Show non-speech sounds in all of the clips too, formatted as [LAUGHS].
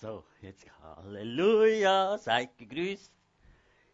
So, jetzt Halleluja, seid gegrüßt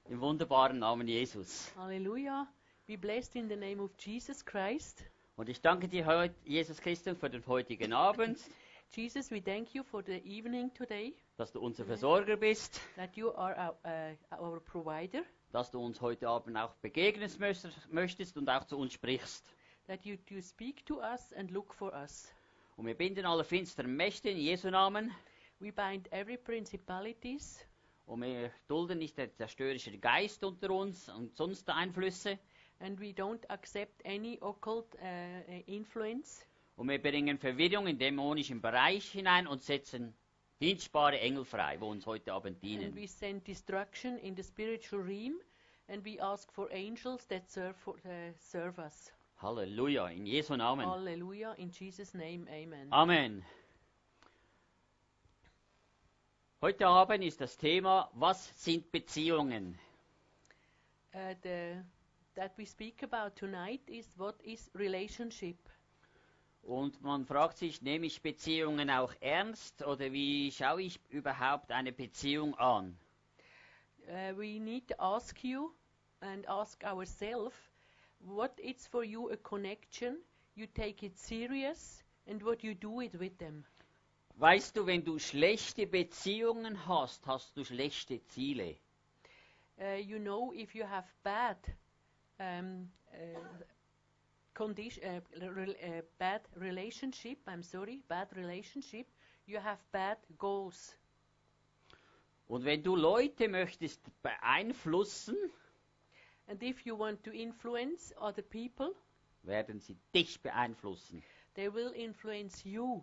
im wunderbaren Namen Jesus. Hallelujah. Be blessed in the name of Jesus Christ. Und ich danke dir heute, Jesus Christus, für den heutigen Abend, [LAUGHS] Jesus, we thank you for the evening today, dass du unser Versorger bist, that you are our, uh, our provider, dass du uns heute Abend auch begegnen möchtest- möchtest und auch zu uns sprichst. that you, you speak to us and look for us. Und wir binden alle finsteren Mächte in Jesu Namen We bind every principalities und wir dulden nicht der zerstörerische Geist unter uns und sonst Einflüsse. and we don't accept any occult uh, influence. Und wir bringen Verwirrung in dämonischen Bereich hinein und setzen dienstbare Engel frei, wo uns heute Abend And dienen. we send destruction in the spiritual realm and we ask for angels that serve, for, uh, serve us. Halleluja, in Jesu Namen. Hallelujah. In Jesus' name, amen. Amen. Heute Abend ist das Thema, was sind Beziehungen? Uh, the, that we speak about tonight is what is relationship. Und man fragt sich, nehme ich Beziehungen auch ernst oder wie schaue ich überhaupt eine Beziehung an? Uh, we need to ask you and ask ourselves what is for you a connection, you take it serious, and what you do it with them. Weißt du, wenn du schlechte Beziehungen hast, hast du schlechte Ziele. Uh, you know, if you have bad um, uh, condition, uh, rel- uh, bad relationship, I'm sorry, bad relationship, you have bad goals. Und wenn du Leute möchtest beeinflussen, And if you want to influence other people, werden sie dich beeinflussen. they will influence you,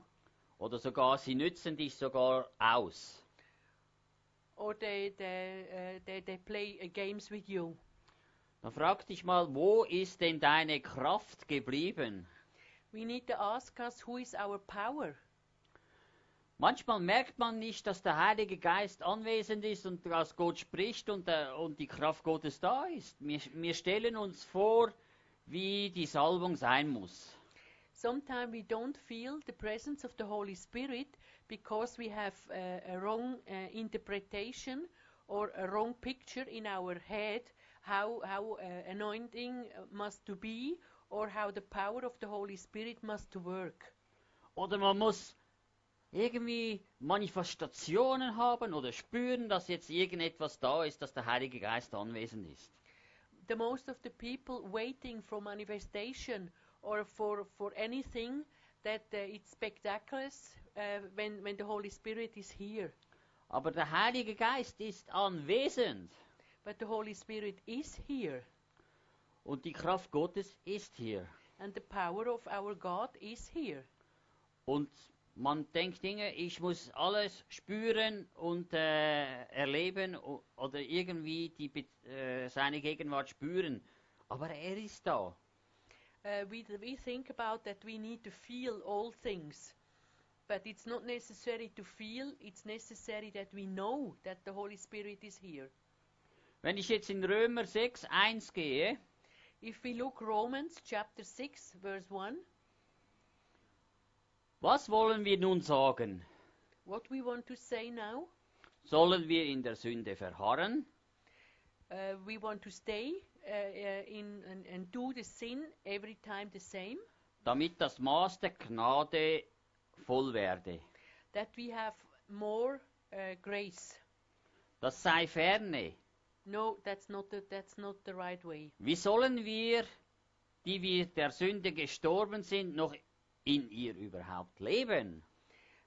Oder sogar, sie nützen dich sogar aus. or they they uh, they, they play uh, games with you. Dann frag dich mal, wo ist denn deine Kraft geblieben? We need to ask us who is our power. Manchmal merkt man nicht, dass der Heilige Geist anwesend ist und dass Gott spricht und, der, und die Kraft Gottes da ist. Wir, wir stellen uns vor, wie die Salbung sein muss. Sometimes we don't feel the presence of the Holy Spirit because we have uh, a wrong uh, interpretation or a wrong picture in our head how how uh, anointing must to be or how the power of the Holy Spirit must to work. Oder man muss irgendwie Manifestationen haben oder spüren, dass jetzt irgendetwas da ist, dass der Heilige Geist anwesend ist. The most of the people waiting for manifestation or for for anything that uh, it's spectacular uh, when when the Holy Spirit is here. Aber der Heilige Geist ist anwesend But the Holy Spirit is here. und die Kraft Gottes ist hier. And the power of our God is here. Und man denkt Dinge, ich muss alles spüren und äh, erleben oder irgendwie die, äh, seine Gegenwart spüren. Aber er ist da. Uh, we, we think about that we need to feel all things. But it's not necessary to feel, it's necessary that we know that the Holy Spirit is here. Wenn ich jetzt in Römer 6, 1 gehe, If we look Romans chapter 6 verse 1, was wollen wir nun sagen? what we want to say now, Sollen wir in der Sünde verharren, uh, we want to stay in and, and do the sin every time the same, damit das Maß der Gnade voll werde? that we have more uh, grace. Das sei ferne. No, that's not the, that's not the right way. Wie sollen wir, die wir der Sünde gestorben sind, noch in ihr überhaupt leben?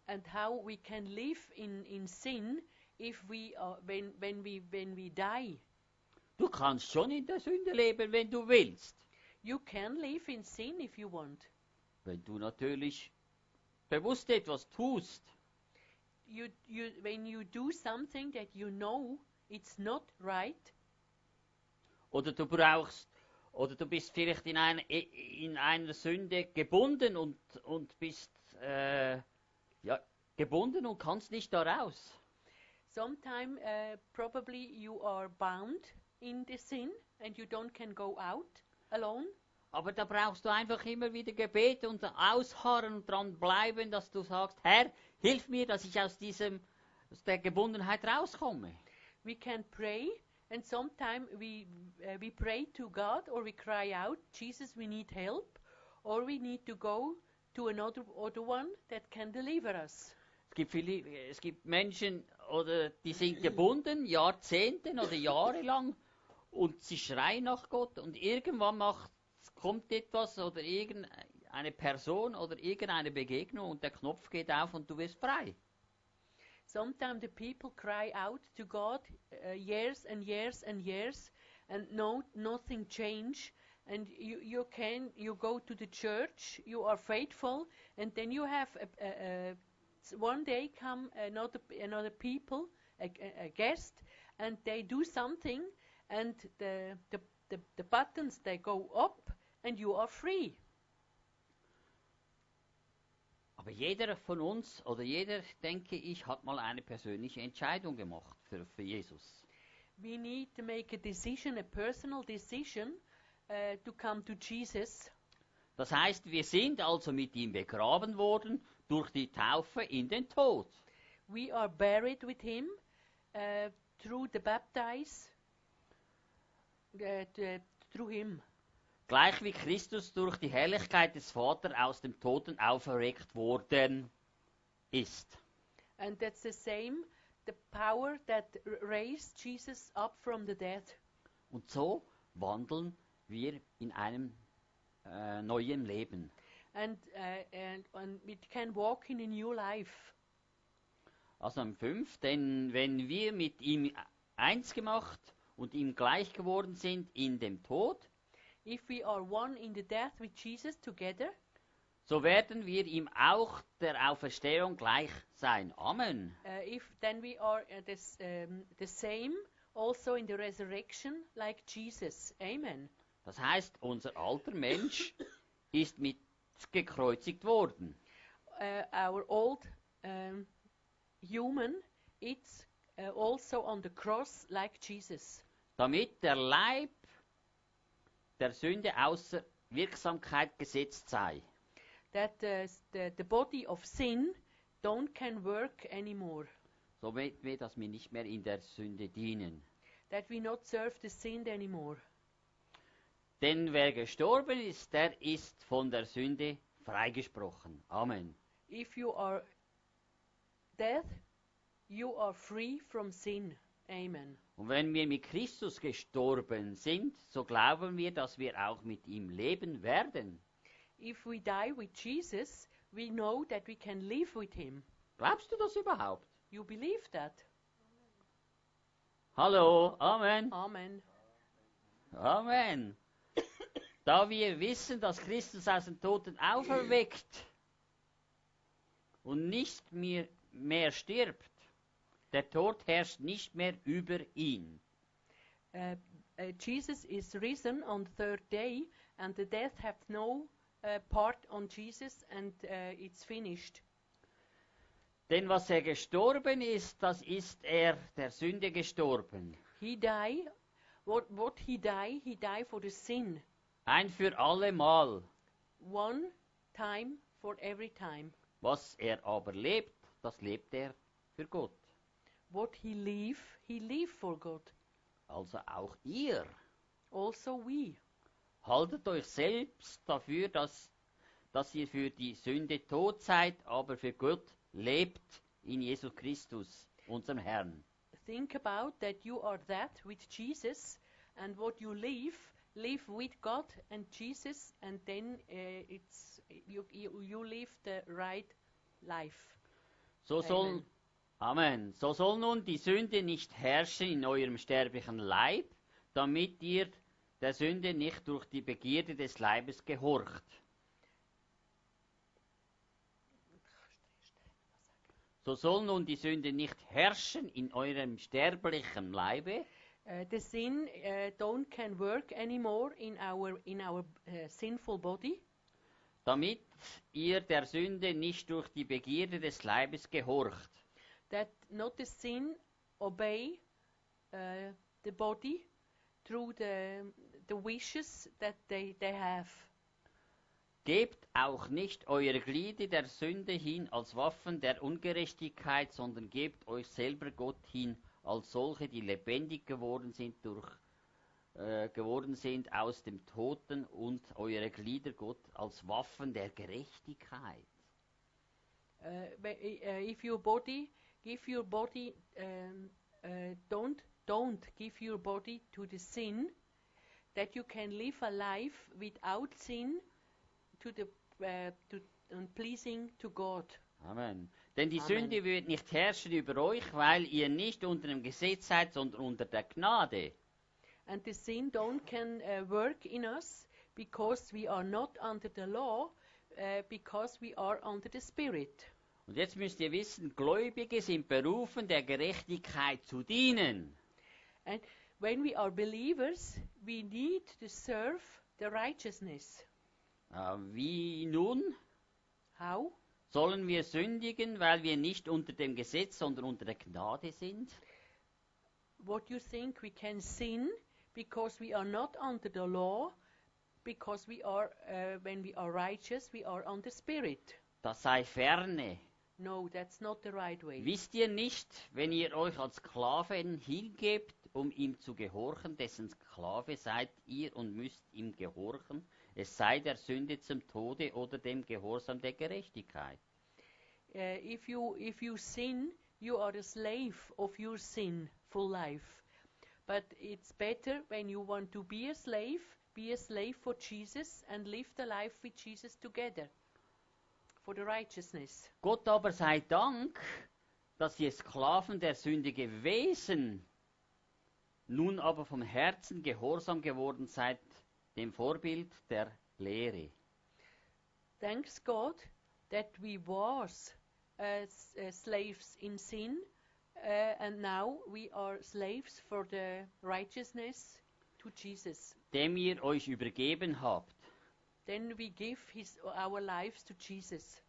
and how we can live in, in sin if we are when when we when we die Du kannst schon in der Sünde leben, wenn du willst. you can live in sin if you want Wenn du natürlich bewusst etwas tust. you you when you do something that you know it's not right Oder du brauchst, oder du bist vielleicht in einer, in einer Sünde gebunden und, und bist äh, ja, gebunden und kannst nicht da raus. sometime uh, probably you are bound in the sin and you don't can go out alone Aber da brauchst du einfach immer wieder Gebet und ausharren und dran bleiben, dass du sagst, Herr, hilf mir, dass ich aus diesem aus der Gebundenheit rauskomme. We can pray, and sometimes we uh, we pray to God or we cry out, Jesus, we need help, or we need to go to another other one that can deliver us. Es gibt, viele, es gibt Menschen, oder, die sind gebunden, Jahrzehnte oder Jahre lang, und sie schreien nach Gott, und irgendwann macht, kommt etwas oder irgendeine Person oder irgendeine Begegnung und der Knopf geht auf und du wirst frei. Sometimes the people cry out to God uh, years and years and years, and no nothing change. And you, you can you go to the church, you are faithful, and then you have a, a, a, one day come another another people, a- a guest, and they do something, and the, the the the buttons they go up, and you are free. Aber jeder von uns oder jeder, denke ich, hat mal eine persönliche Entscheidung gemacht für, für Jesus. We need to make a decision, a personal decision, uh, to come to Jesus. Das heißt, wir sind also mit ihm begraben worden durch die Taufe in den Tod. We are buried with him uh, through the baptize, uh, t- through him. Gleich wie Christus durch die Herrlichkeit des Vaters aus dem Toten auferweckt worden ist. And that's the same, the power that raised Jesus up from the dead. Und so wandeln wir in einem äh, neuen Leben. And, uh, and, and we can walk in a new life. Also am 5, denn wenn wir mit ihm eins gemacht und ihm gleich geworden sind in dem Tod, If we are one in the death with Jesus together, so werden wir ihm auch der Auferstehung gleich sein. Amen. uh, if then we are uh, this, um, the same also in the resurrection like Jesus. Amen. Das heißt, unser alter Mensch [COUGHS] ist mit gekreuzigt worden. uh, our old um, human, it's uh, also on the cross like Jesus, damit der Leib der Sünde außer Wirksamkeit gesetzt sei. that s- the, the body of sin don't can work anymore, So wird wir, dass wir nicht mehr in der Sünde dienen. that we not serve the sin anymore. Denn wer gestorben ist, der ist von der Sünde freigesprochen. Amen. If you are dead, you are free from sin. Amen. Und wenn wir mit Christus gestorben sind, so glauben wir, dass wir auch mit ihm leben werden. If we die with Jesus, we know that we can live with him. Glaubst du das überhaupt? You believe that? Hallo, Amen. Amen. Amen. Da wir wissen, dass Christus aus den Toten auferweckt und nicht mehr, mehr stirbt, der Tod herrscht nicht mehr über ihn. uh, uh, Jesus is risen on the third day, and the death hath no uh, part on Jesus, and it's finished. Denn was er gestorben ist, das ist er der Sünde gestorben. He died. What what he died? He died for the sin, Ein für allemal. one time for every time. Was er aber lebt, das lebt er für Gott. What he live, he live for God. Also auch ihr. Also we. Haltet euch selbst dafür, dass, dass ihr für die Sünde tot seid, aber für Gott lebt in Jesus Christus, unserem Herrn. Think about that you are that with Jesus, and what you live, live with God and Jesus, and then uh, it's you, you you live the right life. So soll, Amen. So soll nun die Sünde nicht herrschen in eurem sterblichen Leib, damit ihr der Sünde nicht durch die Begierde des Leibes gehorcht. So soll nun die Sünde nicht herrschen in eurem sterblichen Leibe, Uh, the sin uh, don't can work anymore in our in our uh, sinful body, damit ihr der Sünde nicht durch die Begierde des Leibes gehorcht. That not the sin obey uh, the body through the the wishes that they they have. Gebt auch nicht eure Glieder der Sünde hin als Waffen der Ungerechtigkeit, sondern gebt euch selber Gott hin als solche, die lebendig geworden sind durch äh, geworden sind aus dem Toten und eure Glieder Gott als Waffen der Gerechtigkeit. Uh, uh, if your body, give your body, um, uh, don't don't give your body to the sin, that you can live a life without sin, to the uh, to and pleasing to God. Amen. Denn die Amen. Sünde wird nicht herrschen über euch, weil ihr nicht unter dem Gesetz seid, sondern unter der Gnade. And the sin don't can uh, work in us because we are not under the law, uh, because we are under the Spirit. Und jetzt müsst ihr wissen, Gläubige sind berufen, der Gerechtigkeit zu dienen. And when we are believers, we need to serve the righteousness. Äh, wie nun? How? Sollen wir sündigen, weil wir nicht unter dem Gesetz, sondern unter der Gnade sind? What you think we can sin because we are not under the law, because we are, uh, when we are righteous, we are the Spirit. Das sei ferne. No, that's not the right way. Wisst ihr nicht, wenn ihr euch als Sklaven hingebt, um ihm zu gehorchen, dessen Sklave seid ihr und müsst ihm gehorchen, es sei der Sünde zum Tode oder dem Gehorsam der Gerechtigkeit. Uh, if you if you sin, you are a slave of your sin full life. But it's better when you want to be a slave, be a slave for Jesus and live the life with Jesus together for the righteousness. Gott aber sei Dank, dass ihr Sklaven der Sünde gewesen, nun aber vom Herzen gehorsam geworden seid, dem Vorbild der Lehre. Thanks God that we was uh, uh, slaves in sin, uh, and now we are slaves for the righteousness to Jesus. dem ihr euch übergeben habt. Then we give his, our lives to Jesus.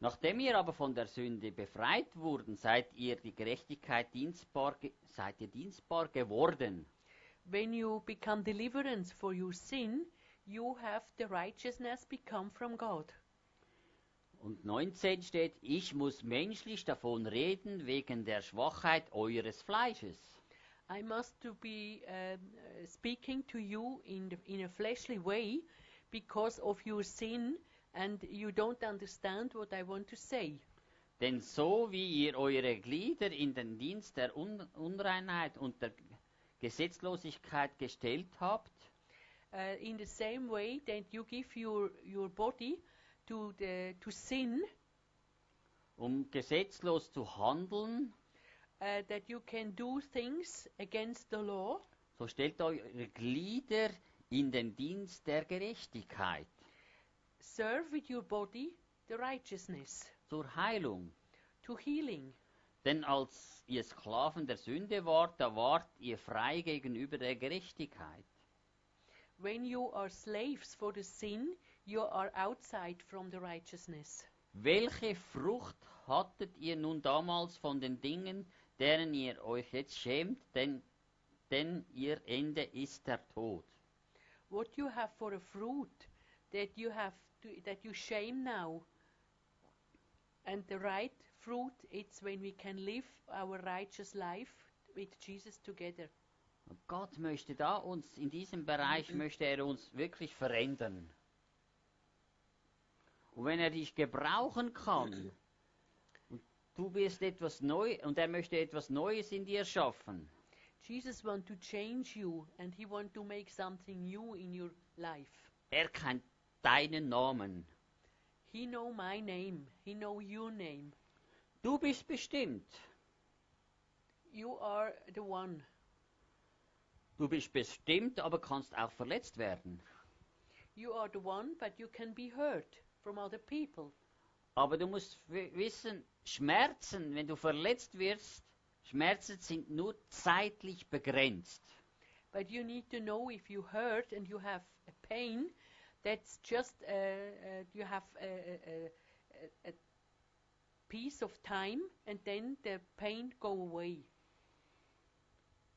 Nachdem ihr aber von der Sünde befreit wurden, seid ihr die Gerechtigkeit dienstbar, seid ihr dienstbar geworden. When you become deliverance for your sin, you have the righteousness become from God. Und 19 steht, ich muss menschlich davon reden wegen der Schwachheit eures Fleisches. I must to be uh, speaking to you in the, in a fleshly way because of your sin and you don't understand what I want to say. Denn so wie ihr eure Glieder in den Dienst der Un Unreinheit und der Gesetzlosigkeit gestellt habt, Uh, in the same way that you give your, your body to, the, to sin, um gesetzlos zu handeln, uh, that you can do things against the law, so stellt eure Glieder in den Dienst der Gerechtigkeit, serve with your body the righteousness, zur Heilung. to healing. Denn als ihr Sklaven der Sünde wart, da wart ihr frei gegenüber der Gerechtigkeit. When you are slaves for the sin, you are outside from the righteousness. Welche Frucht hattet ihr nun damals von den Dingen, deren ihr euch jetzt schämt, denn, denn ihr Ende ist der Tod? What you have for a fruit that you have to, that you shame now, and the right fruit it's when we can live our righteous life with Jesus together. Und Gott möchte da uns, in diesem Bereich möchte er uns wirklich verändern. Und wenn er dich gebrauchen kann, [CLEARS THROAT] und du wirst etwas neu, und er möchte etwas Neues in dir schaffen, Jesus wants to change you and he wants to make something new in your life. er kennt deinen Namen. He know my name. He know your name. Du bist bestimmt. You are the one. Du bist bestimmt, aber kannst auch verletzt werden. You are the one, but you can be hurt from other people. Aber du musst wissen, Schmerzen, wenn du verletzt wirst, Schmerzen sind nur zeitlich begrenzt. But you need to know if you hurt and you have a pain, that's just uh, uh, you have a, a, a, a piece of time, and then the pain go away.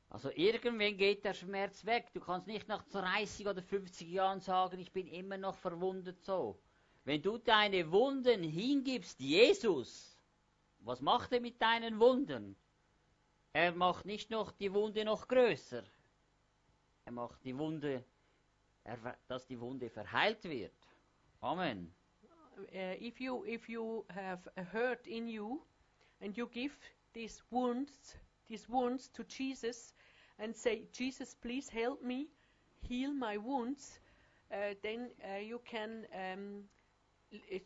Also irgendwann geht der Schmerz weg. Du kannst nicht nach 30 oder 50 Jahren sagen, ich bin immer noch verwundet so. Wenn du deine Wunden hingibst, Jesus, was macht er mit deinen Wunden? Er macht nicht noch die Wunde noch größer. Er macht die Wunde, er, dass die Wunde verheilt wird. Amen. Uh, if you if you have a hurt in you, and you give these wounds these wounds to Jesus, and say, Jesus, please help me heal my wounds, uh, then uh, you can um,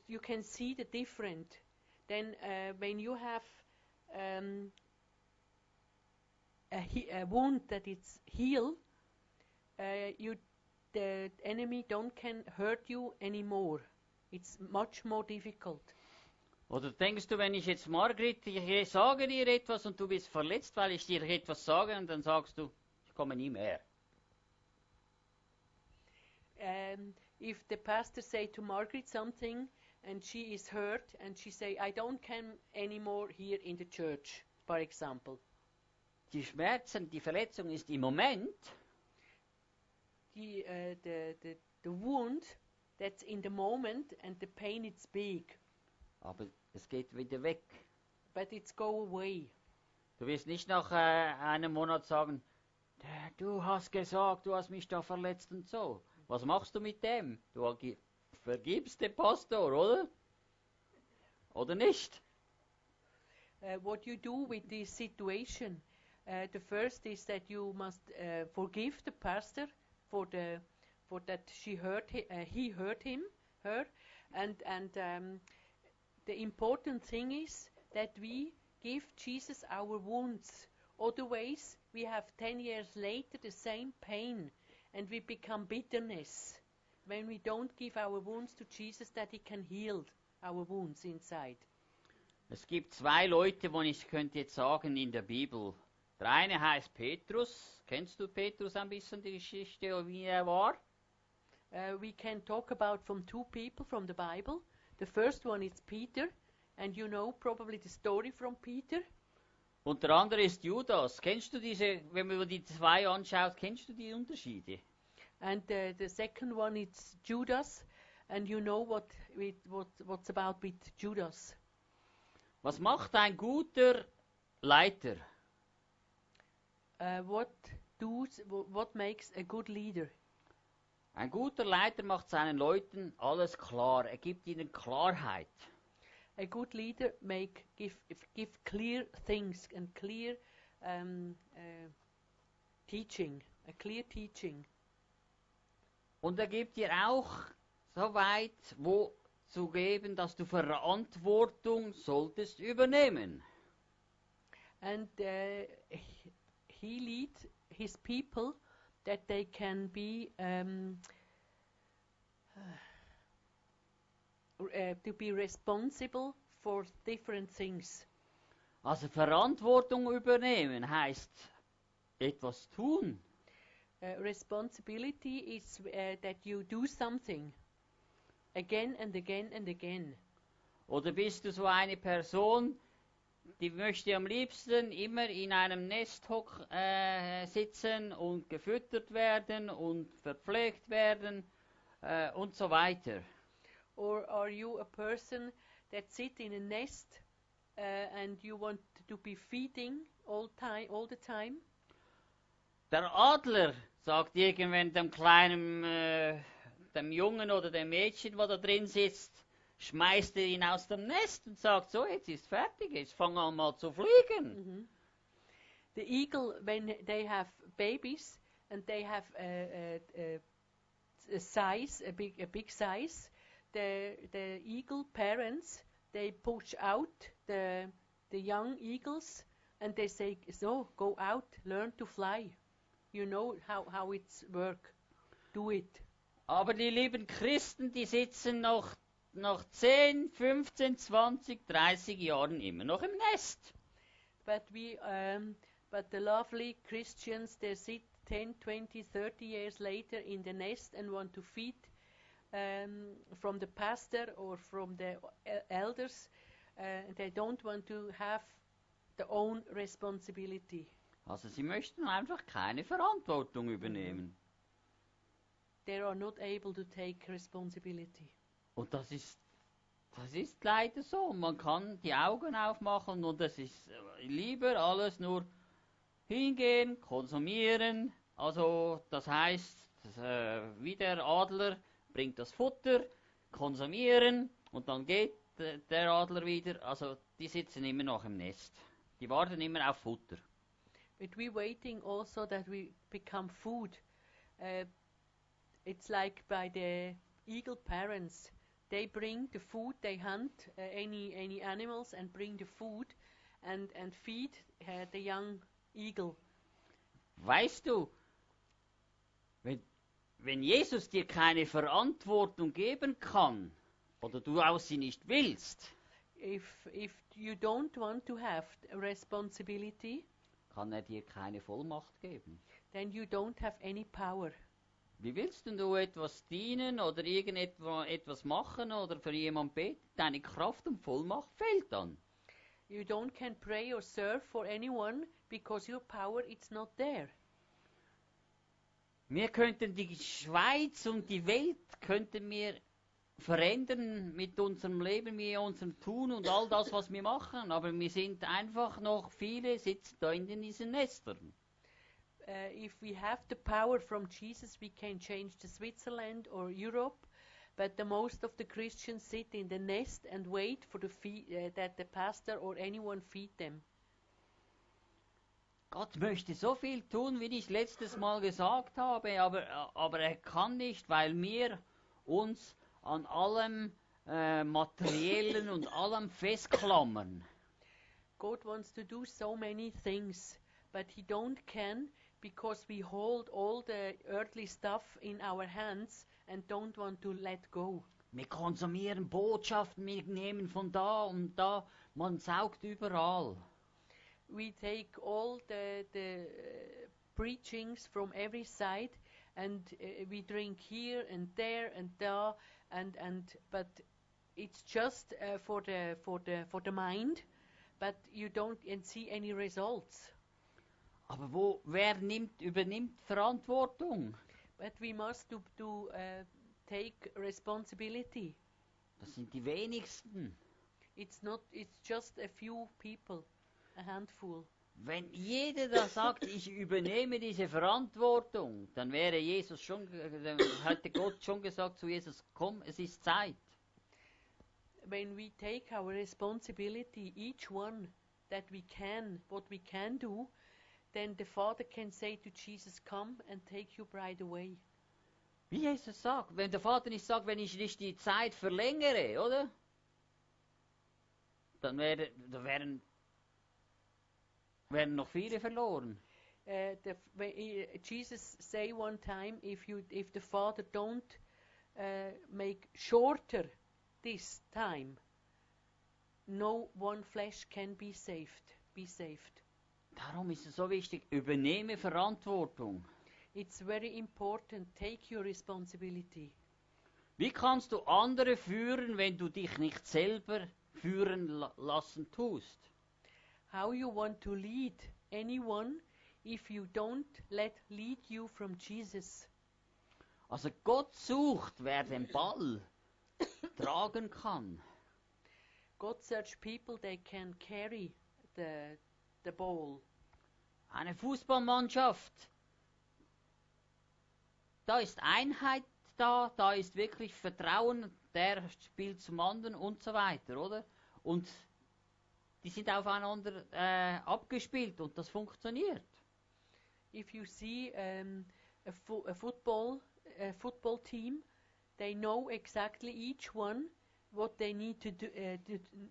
you can see the different. Then uh, when you have um, a, he- a wound that it's healed, uh, you the enemy don't can hurt you anymore. It's much more difficult. Oder denkst du, wenn ich jetzt Margrit, ich sage dir etwas und du bist verletzt, weil ich dir etwas sage und dann sagst du, ich komme nie mehr. um, if the pastor say to Margaret something and she is hurt and she say I don't come anymore here in the church, for example, Die Schmerzen, die Verletzung ist im Moment, the, uh, the, the, the wound that's in the moment and the pain it's big, aber es geht wieder weg. but it's go away. Du wirst nicht nach äh, einem Monat sagen, "Der, du hast gesagt, du hast mich da verletzt und so. Was machst du mit dem? Du vergibst dem Pastor, oder? Oder nicht? Uh, what you do with this situation, uh, the first is that you must uh, forgive the pastor for the for that she hurt hi- uh, he hurt him her, and and um, the important thing is that we give Jesus our wounds. Otherwise, we have ten years later the same pain, and we become bitterness when we don't give our wounds to Jesus that He can heal our wounds inside. Es gibt zwei Leute, wo ich könnte jetzt sagen in der Bibel. Der eine heißt Petrus. Kennst du Petrus ein bisschen die Geschichte, wie er war? Uh, we can talk about from two people from the Bible. The first one is Peter, and you know probably the story from Peter. Und der andere ist Judas. Kennst du diese, wenn man die zwei anschaut, kennst du die Unterschiede? And uh, the second one is Judas, and you know what, with, what what's about with Judas. Was macht ein guter Leiter? Uh, what does wh- what makes a good leader? Ein guter Leiter macht seinen Leuten alles klar. Er gibt ihnen Klarheit. A good leader make give give clear things and clear um, uh, teaching, a clear teaching. Und er gibt dir auch so weit, wo zu geben, dass du Verantwortung solltest übernehmen. and uh, he- lead his people that they can be um, [SIGHS] uh, to be responsible for different things. Also Verantwortung übernehmen heißt etwas tun. Uh, responsibility is uh, that you do something again and again and again. Oder bist du so eine Person, die möchte am liebsten immer in einem Nest hock, äh, sitzen und gefüttert werden und verpflegt werden äh, und so weiter. Or are you a person that sit in a nest uh, and you want to be feeding all time, all the time? Der Adler sagt irgendwann dem kleinen, äh, dem Jungen oder dem Mädchen, wo da drin sitzt, schmeißt er ihn aus dem Nest und sagt, so, jetzt ist fertig, jetzt fang an mal zu fliegen. Mhm. The eagle, when they have babies and they have a, a, a, a size, a big, a big size, the the eagle parents they push out the the young eagles and they say, "So go out, learn to fly. You know how how it's work. Do it." Aber die lieben Christen, die sitzen noch nach 10, 15, 20, 30 Jahren immer noch im Nest. But we, um, but the lovely Christians, they sit 10, 20, 30 years later in the nest and want to feed um, from the pastor or from the e- elders. Uh, they don't want to have their own responsibility. Also sie möchten einfach keine Verantwortung übernehmen. They are not able to take responsibility. Und das ist, das ist leider so. Man kann die Augen aufmachen und es ist äh, lieber alles nur hingehen, konsumieren. Also das heißt, das, äh, wie der Adler bringt das Futter, konsumieren und dann geht äh, der Adler wieder. Also die sitzen immer noch im Nest. Die warten immer auf Futter. But we're waiting also that we become food. Uh, it's like by the eagle parents. They bring the food, they hunt uh, any any animals and bring the food and and feed uh, the young eagle. Weißt du, wenn, wenn Jesus dir keine Verantwortung geben kann oder du auch sie nicht willst, If if you don't want to have responsibility, kann er dir keine Vollmacht geben. then you don't have any power. Wie willst denn du etwas dienen oder irgendetwas etwas machen oder für jemanden beten? Deine Kraft und Vollmacht fehlt dann. You don't can pray or serve for anyone because your power is not there. Wir könnten die Schweiz und die Welt könnten wir verändern mit unserem Leben, mit unserem Tun und all das, was wir machen. Aber wir sind einfach noch, viele sitzen da in diesen Nestern. Uh, if we have the power from Jesus, we can change the Switzerland or Europe. But the most of the Christians sit in the nest and wait for the fee- uh, that the pastor or anyone feed them. Gott möchte so viel tun, wie ich letztes Mal gesagt habe, aber, aber er kann nicht, weil wir uns an allem äh, Materiellen und allem festklammern. God wants to do so many things, but He don't can because we hold all the earthly stuff in our hands and don't want to let go. Wir konsumieren Botschaften, wir nehmen von da und da, man saugt überall. we take all the the uh, preachings from every side and uh, we drink here and there and there and and but it's just uh, for the for the for the mind but you don't and see any results Aber wo, wer nimmt, übernimmt Verantwortung? but we must to to uh, take responsibility Das sind die wenigsten. it's not it's just a few people a handful Wenn jeder da sagt, ich übernehme diese Verantwortung, dann wäre Jesus schon, dann hätte Gott schon gesagt zu Jesus, komm, es ist Zeit. when we take our responsibility, each one that we can, what we can do, then the Father can say to Jesus, Come and take your bride away. Wie Jesus sagt, wenn der Vater nicht sagt, wenn ich nicht die Zeit verlängere, oder? Dann wäre, da wären, wären noch viele verloren. Uh, the, when, uh, Jesus say one time, if you, if the Father don't uh, make shorter this time, no one flesh can be saved. Be saved. Darum ist es so wichtig, übernehme Verantwortung. It's very important. Take your responsibility. Wie kannst du andere führen, wenn du dich nicht selber führen la lassen tust? how you want to lead anyone if you don't let lead you from Jesus. Also Gott sucht, wer den Ball tragen kann. God search people they can carry the the ball. Eine Fußballmannschaft, da ist Einheit da, da ist wirklich Vertrauen, der spielt zum anderen und so weiter, oder? Und die sind aufeinander äh, abgespielt und das funktioniert. If you see um, a, fo- a football a football team, they know exactly each one what they need to do, uh,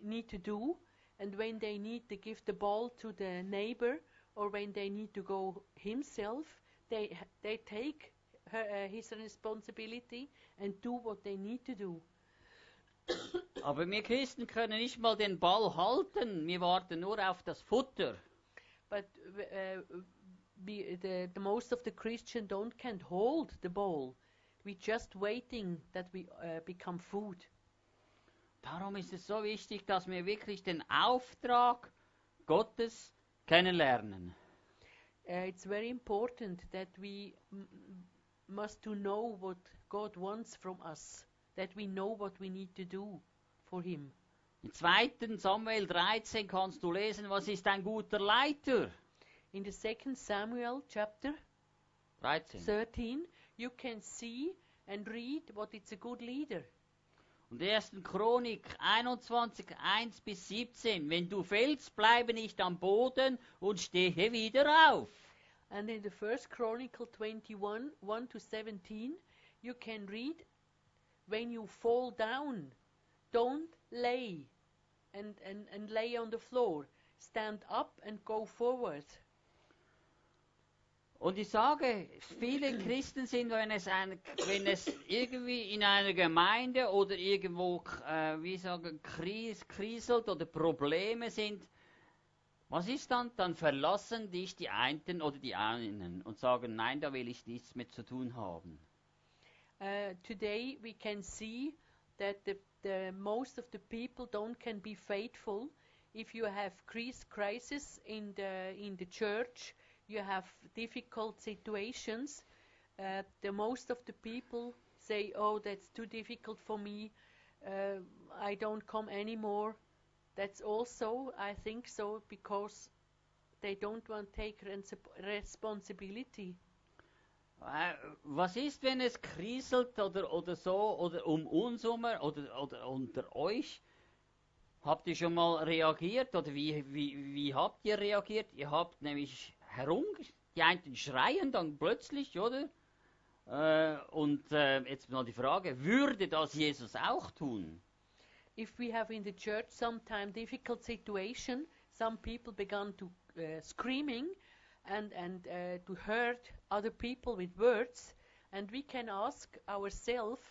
need to do, and when they need to give the ball to the neighbor or when they need to go himself, they they take her, uh, his responsibility and do what they need to do. [COUGHS] Aber wir Christen können nicht mal den Ball halten, wir warten nur auf das Futter. But uh, be, the, the most of the Christian don't can't hold the ball. We just waiting that we uh, become food. Darum ist es so wichtig, dass wir wirklich den Auftrag Gottes kennenlernen. uh, it's very important that we must to know what God wants from us, that we know what we need to do for Him. Im 2. Samuel 13 kannst du lesen, was ist ein guter Leiter? In the second Samuel chapter 13. 13, you can see and read what it's a good leader. Und 1. Chronik 21, 1 bis 17. Wenn du fällst, bleibe nicht am Boden und stehe wieder auf. And in the first Chronicle 21, 1 to 17, you can read, when you fall down, don't lay and, and, and lay on the floor. Stand up and go forward. Und ich sage, viele Christen sind, wenn es, ein, wenn es irgendwie in einer Gemeinde oder irgendwo, äh, wie sagen, kris, kriselt oder Probleme sind, was ist dann? Dann verlassen dich die einen oder die einen und sagen, nein, da will ich nichts mit zu tun haben. Uh, today we can see that the, the most of the people don't can be faithful. If you have cris- crisis in the in the church, you have difficult situations. Uh, the most of the people say, "Oh, that's too difficult for me. Uh, I don't come anymore." That's also, I think so, because they don't want to take responsibility. Was ist, wenn es kriselt oder, oder so, oder um uns herum oder, oder unter euch? Habt ihr schon mal reagiert oder wie, wie, wie habt ihr reagiert? Ihr habt nämlich herum, die einen schreien dann plötzlich, oder? Äh, und äh, jetzt mal die Frage, würde das Jesus auch tun? if we have in the church sometime difficult situation, some people began to uh, screaming and and uh, to hurt other people with words, and we can ask ourselves,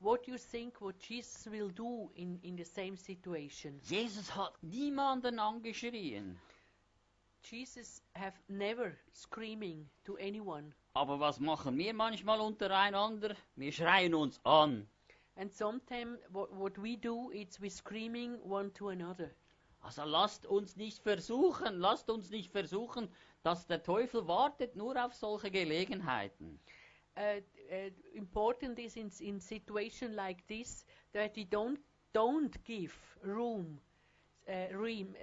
what you think what Jesus will do in in the same situation? Jesus hat niemanden angeschrien. Jesus have never screaming to anyone, Aber was machen wir manchmal untereinander? Wir schreien uns an. and sometimes what what we do is we screaming one to another. Also lasst uns nicht versuchen, lasst uns nicht versuchen, dass der Teufel wartet nur auf solche Gelegenheiten. uh, uh, important is in in situation like this that we don't don't give room, room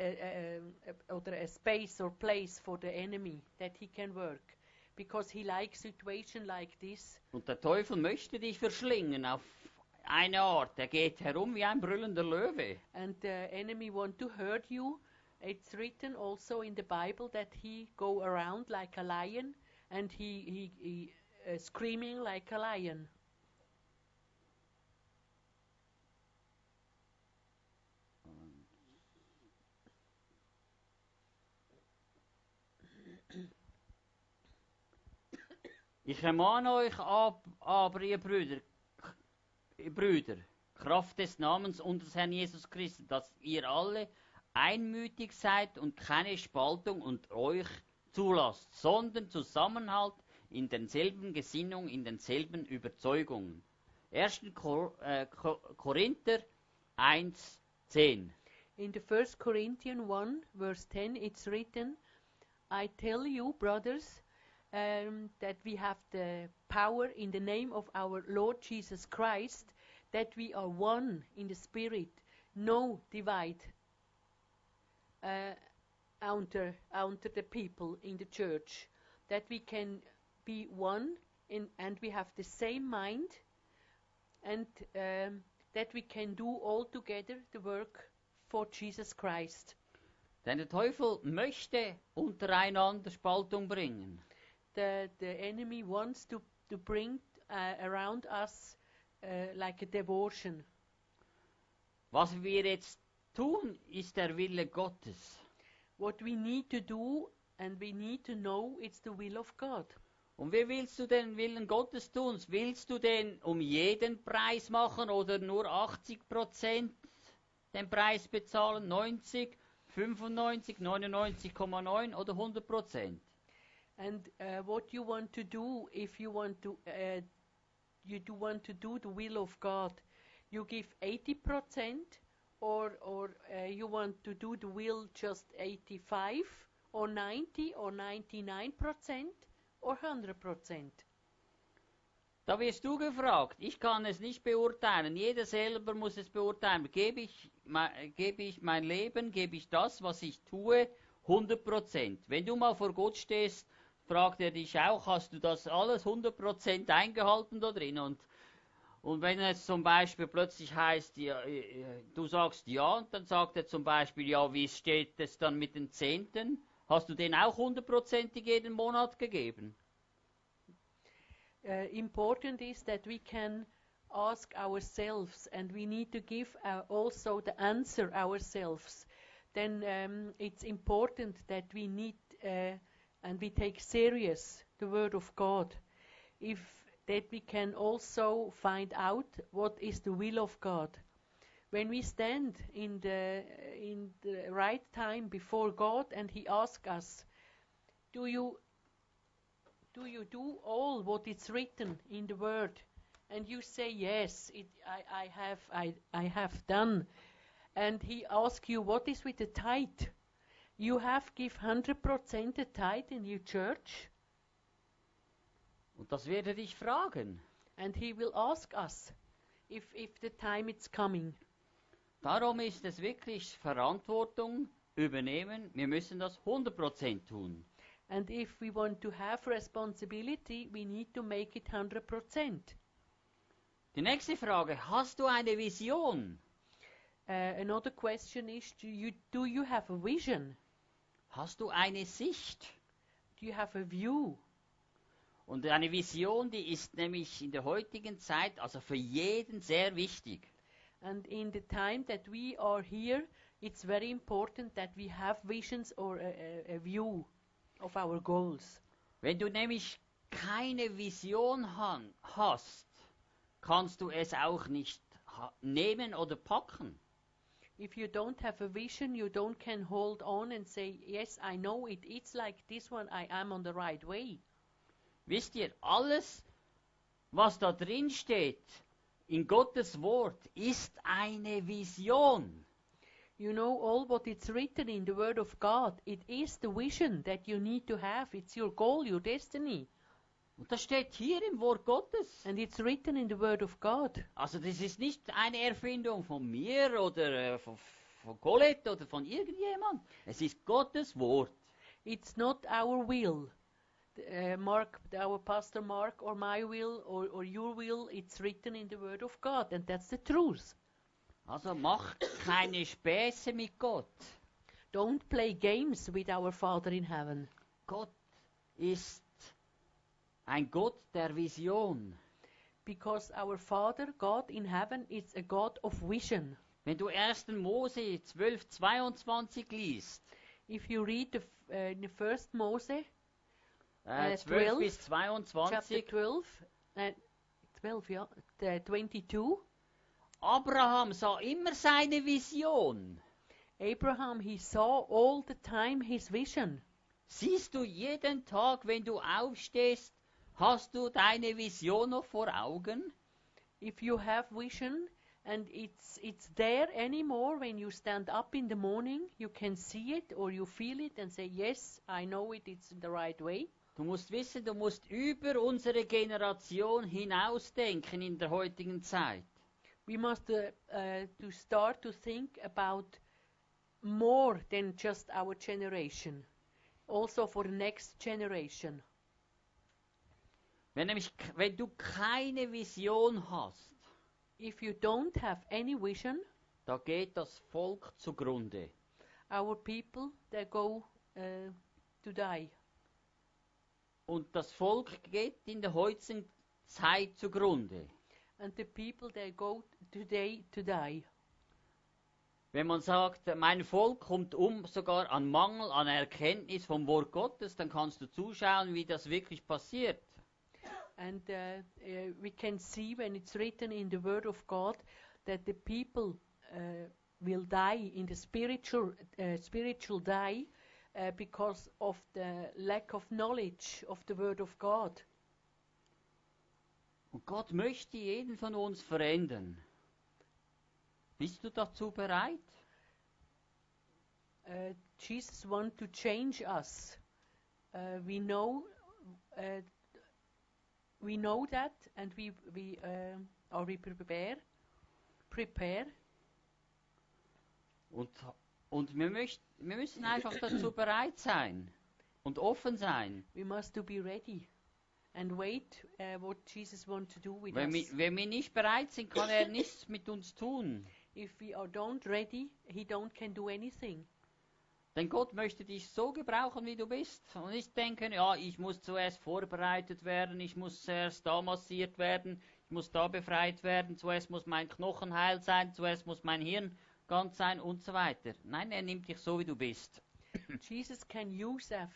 or a space or place for the enemy that he can work, because he likes situation like this. Und der Teufel möchte dich verschlingen auf eine Art. Er geht herum wie ein brüllender Löwe. And the enemy want to hurt you. It's written also in the Bible that he go around like a lion and he he, he uh, screaming like a lion. Ich ermahne euch ab, aber ihr Brüder, Brüder, Kraft des Namens unseres Herrn Jesus Christus, dass ihr alle einmütig seid und keine Spaltung und euch zulasst, sondern Zusammenhalt in denselben Gesinnungen, in denselben Überzeugungen. 1. Kor äh, Ko- Korinther 1, 10. In the First Corinthians 1, verse 10, it's written, I tell you, brothers, um, that we have the power in the name of our Lord Jesus Christ, that we are one in the Spirit, no divide uh, under, under the people in the church, that we can be one in, and we have the same mind, and um, that we can do all together the work for Jesus Christ. Denn der Teufel möchte untereinander Spaltung bringen. The, the enemy wants to, to bring uh, around us uh, like a devotion. Was wir jetzt tun, ist der Wille Gottes. What we need to do and we need to know it's the will of God. Und wie willst du den Willen Gottes tun? Willst du den um jeden Preis machen oder nur 80% den Preis bezahlen? 90, 95, 99,9 oder 100%? And uh, what you want to do if you want to uh, you do want to do the will of God, you give 80% or or uh, you want to do the will just 85 or 90 or 99% or 100%? Da wirst du gefragt. Ich kann es nicht beurteilen. Jeder selber muss es beurteilen. Gebe ich, gebe ich mein Leben, gebe ich das, was ich tue, 100%. Wenn du mal vor Gott stehst, fragt er dich auch, hast du das alles 100% eingehalten da drin? Und, und wenn es zum Beispiel plötzlich heißt, ja, äh, du sagst ja, und dann sagt er zum Beispiel, ja, wie steht es dann mit den Zehnten? Hast du den auch 100%ig jeden Monat gegeben? uh, important is that we can ask ourselves and we need to give uh, also the answer ourselves then um, it's important that we need uh, and we take serious the word of god. If that we can also find out what is the will of god. When we stand in the in the right time before god and he asks us do you do you do all what is written in the word? And you say yes it, I, I have I, I have done. And he asks you what is with the tithe you have give 100% the tithe in your church Und das wird er dich fragen. and he will ask us if if the time is coming Darum ist es wirklich Verantwortung übernehmen. Wir müssen das 100% tun. and if we want to have responsibility we need to make it 100% Die nächste Frage, hast du eine Vision? uh, another question is do you do you have a vision Hast du eine Sicht? do you have a view Und eine Vision, die ist nämlich in der heutigen Zeit, also für jeden sehr wichtig. And in the time that we are here, it's very important that we have visions or a, a, a view of our goals. Wenn du nämlich keine Vision han- hast, kannst du es auch nicht nehmen oder packen. If you don't have a vision, you don't can hold on and say, yes, I know it. It's like this one. I am on the right way. Wisst ihr, alles, was da drin steht, in Gottes Wort, ist eine Vision. You know all what it's written in the Word of God. It is the vision that you need to have. It's your goal, your destiny, Und das steht hier im Wort Gottes. and it's written in the Word of God. Also das ist nicht eine Erfindung von mir oder äh, von, von Colette oder von irgendjemand. Es ist Gottes Wort. It's not our will, uh, Mark, our pastor Mark, or my will, or, or your will. It's written in the Word of God, and that's the truth. Also mach keine Späße mit Gott. Don't play games with our Father in heaven, Gott ist ein Gott der Vision. because our Father, God in heaven, is a God of vision. Wenn du 1. Mose 12, 22 liest, If you read the, uh, the first Mose, äh, Äh, 12 12, bis chapter 22, 12, uh, 12, yeah, the 22, Abraham sah immer seine Vision. Abraham, he saw all the time his vision. Siehst du jeden Tag, wenn du aufstehst, hast du deine Vision noch vor Augen? if you have vision and it's it's there anymore when you stand up in the morning you can see it or you feel it and say yes i know it it's the right way Du musst wissen, du musst über unsere Generation hinausdenken in der heutigen Zeit. we must uh, uh, to start to think about more than just our generation also for the next generation Wenn, nämlich, wenn du keine Vision hast, if you don't have any vision da geht das Volk zugrunde. our people they go uh, to die Und das Volk geht in der heutigen Zeit zugrunde. and the people they go today to die Wenn man sagt, mein Volk kommt um sogar an Mangel an Erkenntnis vom Wort Gottes, dann kannst du zuschauen, wie das wirklich passiert. And uh, uh, we can see when it's written in the Word of God that the people uh, will die in the spiritual spiritual die because of the lack of knowledge of the Word of God. Und Gott möchte jeden von uns verändern. Bist du dazu bereit? Uh, Jesus wants to change us. Uh, we know, uh, we know that, and we we uh, are we prepare, prepare. Und, und wir, möcht, wir müssen einfach dazu [CLEARS THROAT] [COUGHS] bereit sein und offen sein. We must to be ready and wait uh, what Jesus wants to do with Wenn wir, us. wenn wir nicht bereit sind, kann er [COUGHS] nichts mit uns tun. If we are don't ready, He don't can do anything. Denn Gott möchte dich so gebrauchen, wie du bist. Und nicht denken, ja, ich muss zuerst vorbereitet werden, ich muss zuerst da massiert werden, ich muss da befreit werden, zuerst muss mein Knochen heil sein, zuerst muss mein Hirn ganz sein und so weiter. Nein, er nimmt dich so, wie du bist. [COUGHS] Jesus can use us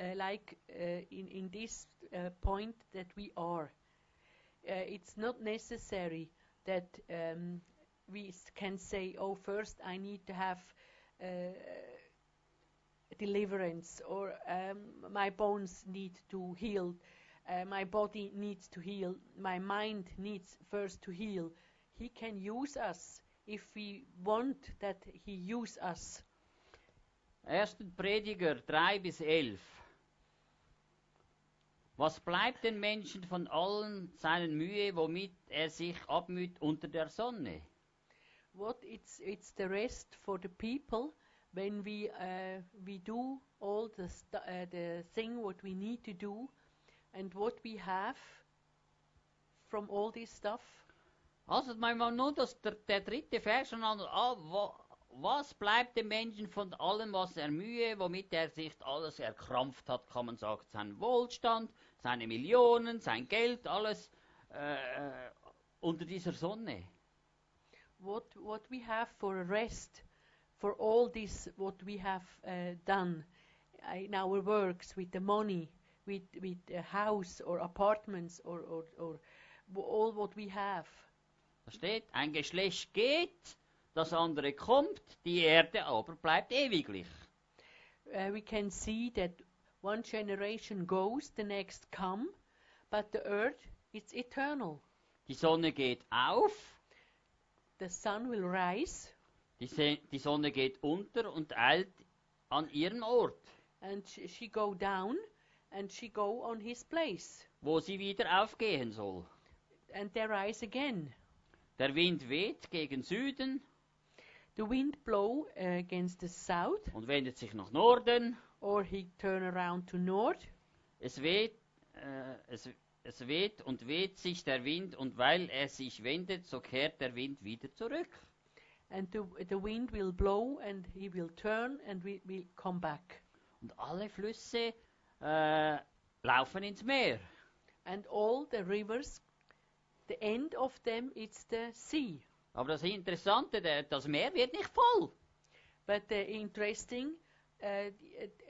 uh, like uh, in in this uh, point that we are. Uh, it's not necessary that um, we can say, "Oh, first I need to have uh, deliverance," or um, "My bones need to heal." Uh, my body needs to heal. My mind needs first to heal. He can use us if we want that He use us. 1. Prediger 3 bis 11. Was bleibt den Menschen von allen seinen Mühe, womit er sich abmüht unter der Sonne? what it's it's the rest for the people when we uh, we do all the stu- uh, the thing what we need to do and what we have from all this stuff Also, mein Mann, nur das, der, der dritte Vers schon an, ah, wa, was bleibt dem Menschen von allem, was er mühe, womit er sich alles erkrampft hat, kann man sagen. Sein Wohlstand, seine Millionen, sein Geld, alles äh, äh, unter dieser Sonne. what what we have for a rest for all this what we have uh, done in our works with the money with with a house or apartments or or, or all what we have Da steht, ein Geschlecht geht, das andere kommt, die Erde aber bleibt ewiglich. uh, we can see that one generation goes, the next come, but the earth is eternal. Die Sonne geht auf, The sun will rise, die, Se die Sonne geht unter und eilt an ihren Ort, and sh- she go down, and she go on his place, wo sie wieder aufgehen soll. and they rise again. Der Wind weht gegen Süden The wind blow uh, against the south, und wendet sich nach Norden. or he turn around to north. Es weht, äh, es, es weht und weht sich der Wind und weil er sich wendet, so kehrt der Wind wieder zurück. And the, the wind will blow, and he will turn, and we will come back. Und alle Flüsse äh, laufen ins Meer. And all the rivers, the end of them is the sea. Aber das Interessante, der, das Meer wird nicht voll. But the interesting, uh,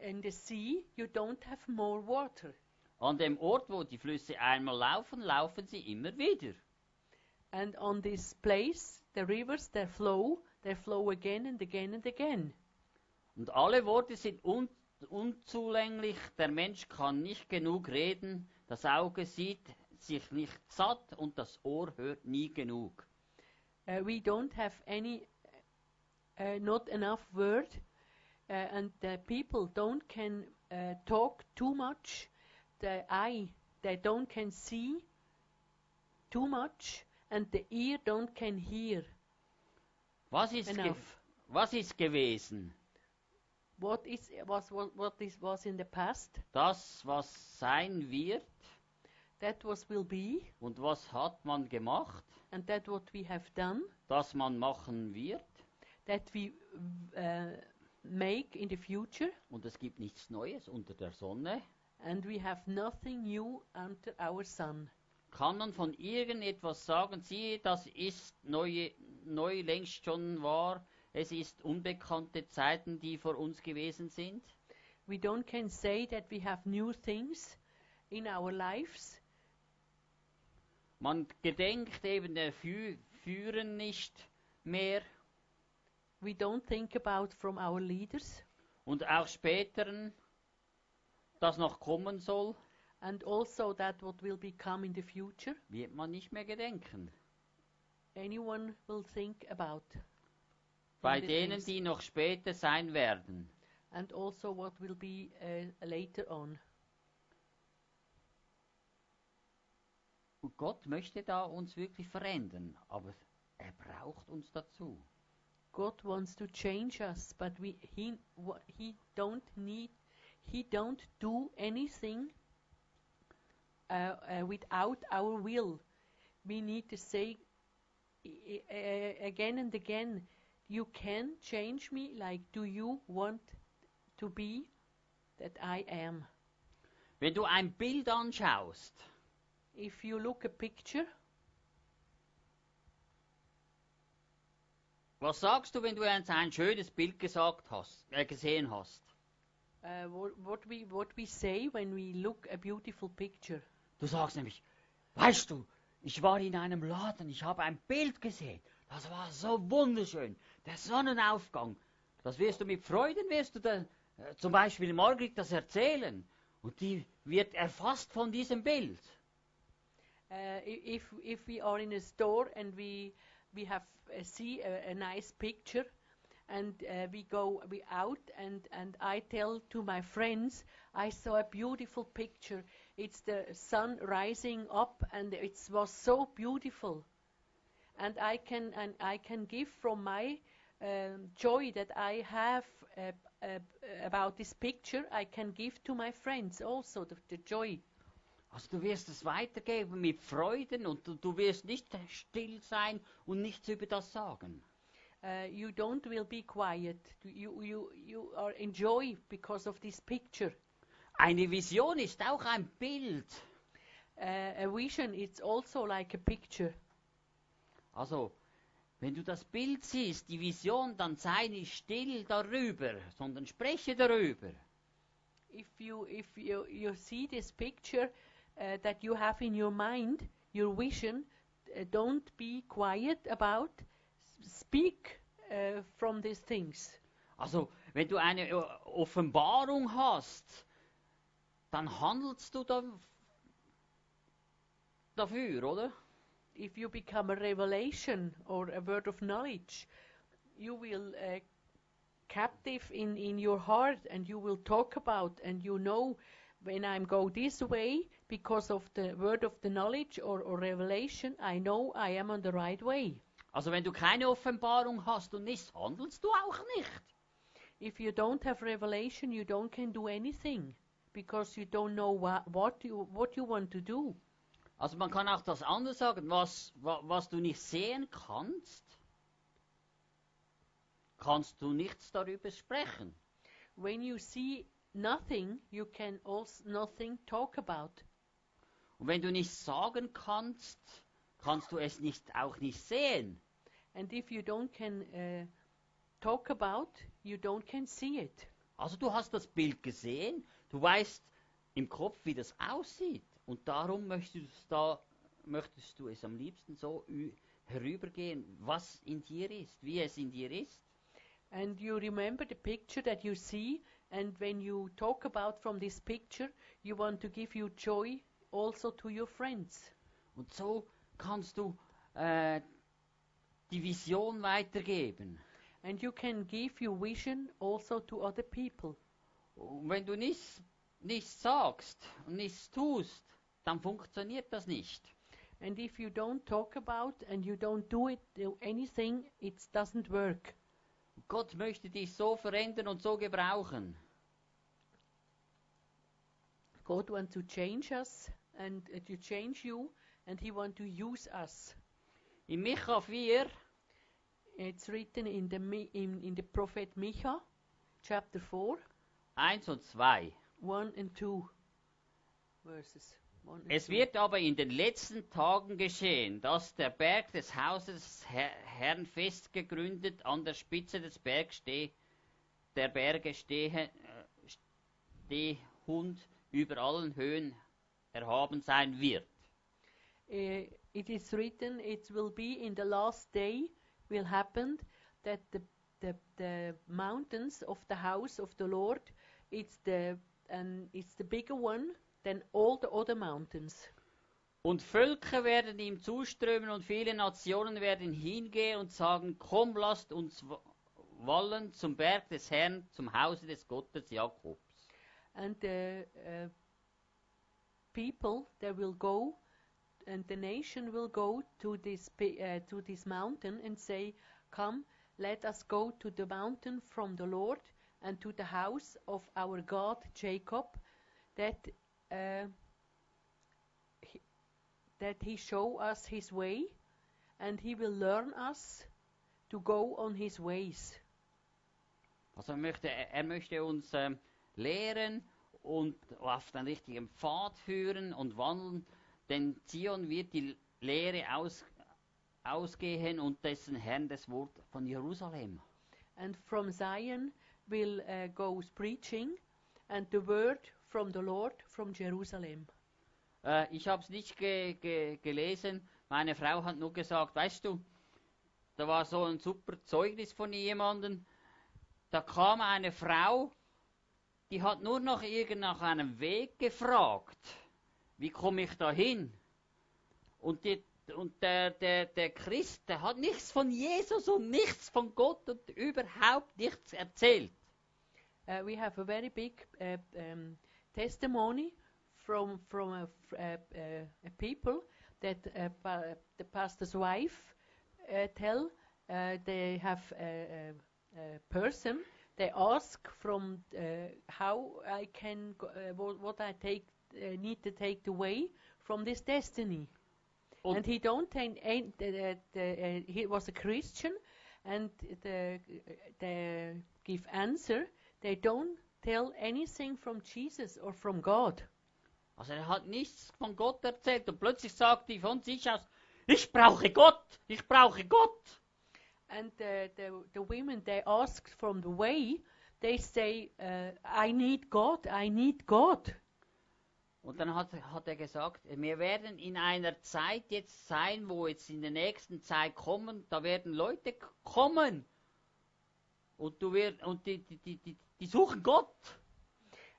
in the sea, you don't have more water. An dem Ort, wo die Flüsse einmal laufen, laufen sie immer wieder. And on this place, the rivers, they flow, they flow again and again and again. Und alle Worte sind un unzulänglich. Der Mensch kann nicht genug reden. Das Auge sieht sich nicht satt und das Ohr hört nie genug. Uh, we don't have any, uh, not enough word, uh, and the people don't can uh, talk too much. The eye, they don't can see too much, and the ear don't can hear Was ist, was ist gewesen? What is was what, what is was in the past? Das, was sein wird That was will be, und was hat man gemacht, and that what we have done. das man machen wird That we uh, make in the future, und es gibt nichts Neues unter der Sonne. and we have nothing new under our sun. Kann man von irgendetwas sagen, siehe, das ist neu, neu längst schon wahr, es ist unbekannte Zeiten, die vor uns gewesen sind? We don't can say that we have new things in our lives. Man gedenkt eben der Fü Führen nicht mehr. We don't think about from our leaders, und auch späteren, das noch kommen soll, and also that what will become in the future. wird man nicht mehr gedenken. Anyone will think about. Bei denen, die noch später sein werden. and also what will be uh, later on. Und Gott möchte da uns wirklich verändern, aber er braucht uns dazu. God wants to change us, but we he he don't need he don't do anything uh, uh, without our will. We need to say again and again, you can change me. Like, do you want to be that I am? Wenn du ein Bild anschaust, If you look a picture, was sagst du, wenn du jetzt ein schönes Bild gesagt hast, äh, gesehen hast? uh, what, what we what we say when we look a beautiful picture. Du sagst nämlich, weißt du, ich war in einem Laden, ich habe ein Bild gesehen. Das war so wunderschön. Der Sonnenaufgang. Das wirst du mit Freuden, wirst du da, äh, zum Beispiel Margrit das erzählen. Und die wird erfasst von diesem Bild. Uh, if if we are in a store and we we have uh, see a, a nice picture and uh, we go we out and and I tell to my friends I saw a beautiful picture it's the sun rising up and it was so beautiful and I can and I can give from my um, joy that I have uh, uh, about this picture I can give to my friends also the, the joy Also du wirst es weitergeben mit Freuden und du, du wirst nicht still sein und nichts über das sagen. uh, you don't will be quiet. You, you, you are enjoy because of this picture. Eine Vision ist auch ein Bild. Uh, a vision, it's also like a picture. Also, wenn du das Bild siehst, die Vision, dann sei nicht still darüber, sondern spreche darüber. If you, if you, you see this picture uh, that you have in your mind, your vision, uh, don't be quiet about. Speak uh, from these things. Also, wenn du eine äh, Offenbarung hast, dann handelst du da dafür, oder? if you become a revelation or a word of knowledge, you will uh, captive in, in your heart and you will talk about and you know when I'm go this way because of the word of the knowledge or, or revelation, I know I am on the right way. Also, wenn du keine Offenbarung hast und nichts, handelst du auch nicht. If you don't have revelation, you don't can do anything because you don't know wha- what you what you want to do. Also, man kann auch das anders sagen, was, wa, was du nicht sehen kannst, kannst du nichts darüber sprechen. When you see nothing, you can also nothing talk about. Und wenn du nichts sagen kannst, kannst du es nicht, auch nicht sehen. And if you don't can uh, talk about, you don't can see it. Also du hast das Bild gesehen, du weißt im Kopf, wie das aussieht. Und darum möchtest, du's da, möchtest du es am liebsten so herübergehen, was in dir ist, wie es in dir ist. And you remember the picture that you see, and when you talk about from this picture, you want to give you joy also to your friends. Und so kannst du äh, die Vision weitergeben. And you can give your vision also to other people. Und wenn du nichts, nichts sagst und nichts tust, dann funktioniert das nicht. And if you don't talk about and you don't do it do anything, it doesn't work. Gott möchte dich so verändern und so gebrauchen. God wants to change us and uh, to change you, and He wants to use us. In Micha 4, It's written in the in, in the prophet Micha, chapter 4, 1 und 2. 1 and 2 verses. One and Es two. wird aber in den letzten Tagen geschehen, dass der Berg des Hauses des Herr Herrn fest gegründet an der Spitze des Bergs steh, der Berge stehe, äh, stehend über allen Höhen erhaben sein wird. Uh, it is written, it will be in the last day, will happen that the, the, the mountains of the house of the Lord, it's the, and it's the bigger one than all the other mountains. Und Völker werden ihm zuströmen und viele Nationen werden hingehen und sagen, komm, lasst uns wa- wollen zum Berg des Herrn, zum Hause des Gottes Jakobs. And the uh, people they will go, and the nation will go to this uh, to this mountain and say, "Come, let us go to the mountain from the Lord and to the house of our God Jacob, that uh, he, that He show us His way, and He will learn us to go on His ways." Also er möchte, er möchte uns ähm, lehren und auf den richtigen Pfad führen und wandeln, denn Zion wird die Lehre aus, ausgehen und dessen Herrn das Wort von Jerusalem. and from Zion will uh, goes preaching, and the word from the Lord from Jerusalem. Äh, ich habe es nicht ge ge gelesen, meine Frau hat nur gesagt, weißt du, da war so ein super Zeugnis von jemandem, da kam eine Frau, die hat nur noch irgend nach einem Weg gefragt. Wie komme ich da hin? Und, die, und der, der, der Christ, der hat nichts von Jesus und nichts von Gott und überhaupt nichts erzählt. Uh, we have a very big uh, um, testimony from from a, f- uh, uh, a people that uh, pa- the pastor's wife uh, tell uh, they have a, a, a person they ask from uh, how I can go, uh, what, what I take need to take the way from this destiny. And he don't ain't he was a Christian and the the give answer they don't tell anything from Jesus or from God. Also er hat nichts von Gott erzählt und plötzlich sagt die von sich aus, ich brauche Gott, ich brauche Gott. And the, the, the women they ask from the way, they say, uh, I need God, I need God. Und dann hat, hat er gesagt, wir werden in einer Zeit jetzt sein, wo jetzt in der nächsten Zeit kommen, da werden Leute kommen. Und, du wirst, und die, die, die, die, suchen Gott.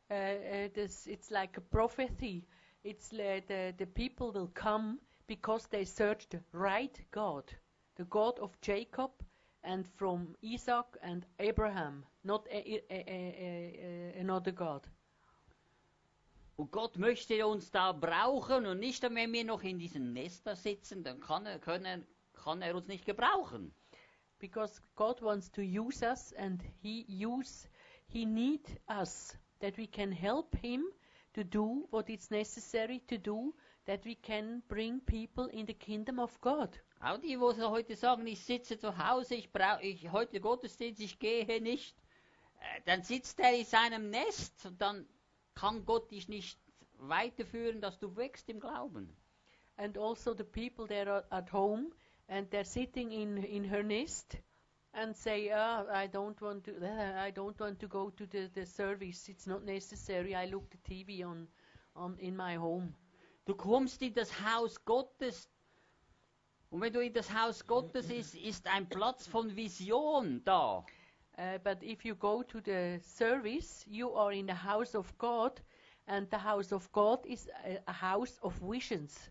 Uh, uh, this, it's like a prophecy. It's uh, the, the people will come because they search the right God, the God of Jacob and from Isaac and Abraham, not a, a, a, another God. Und Gott möchte uns da brauchen und nicht, wenn wir noch in diesem Nest da sitzen, dann kann er, können, kann er uns nicht gebrauchen. Because God wants to use us and he use he need us that we can help him to do what is necessary to do that we can bring people in the kingdom of God. Auch die, wo heute sagen, ich sitze zu Hause, ich brauche ich heute Gottesdienst, ich gehe nicht, äh, dann sitzt er in seinem Nest und dann kann Gott dich nicht weiterführen, dass du wächst im Glauben. And also the people that are at home and they're sitting in in her nest and say, ah, I don't want to [LAUGHS] I don't want to go to the, the service. It's not necessary. I look the TV on on in my home. Du kommst in das Haus Gottes und wenn du in das Haus Gottes ist, ist ein Platz von Vision da. Uh, but if you go to the service, you are in the house of God, and the house of God is a, a house of visions.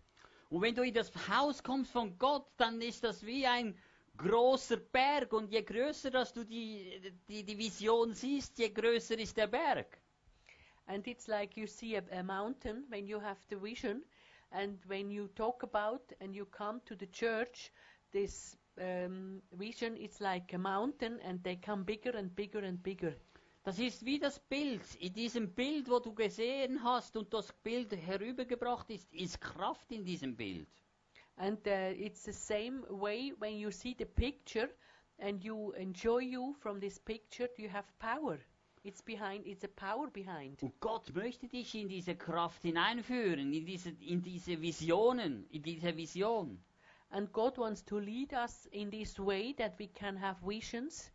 Und wenn du in das Haus kommst von Gott, dann ist das wie ein großer Berg und je größer dass du die, die, die Vision siehst, je größer ist der Berg. And it's like you see a, a mountain when you have the vision, and when you talk about and you come to the church, this um, vision is like a mountain, and they come bigger and bigger and bigger. Das ist wie das Bild. In diesem Bild, wo du gesehen hast und das Bild herübergebracht ist, ist Kraft in diesem Bild. And uh, it's the same way when you see the picture and you enjoy you from this picture, you have power. It's behind. It's a power behind. Und Gott möchte dich in diese Kraft hineinführen, in diese, in diese Visionen, in diese Vision. And God wants to lead us in this way that we can have visions.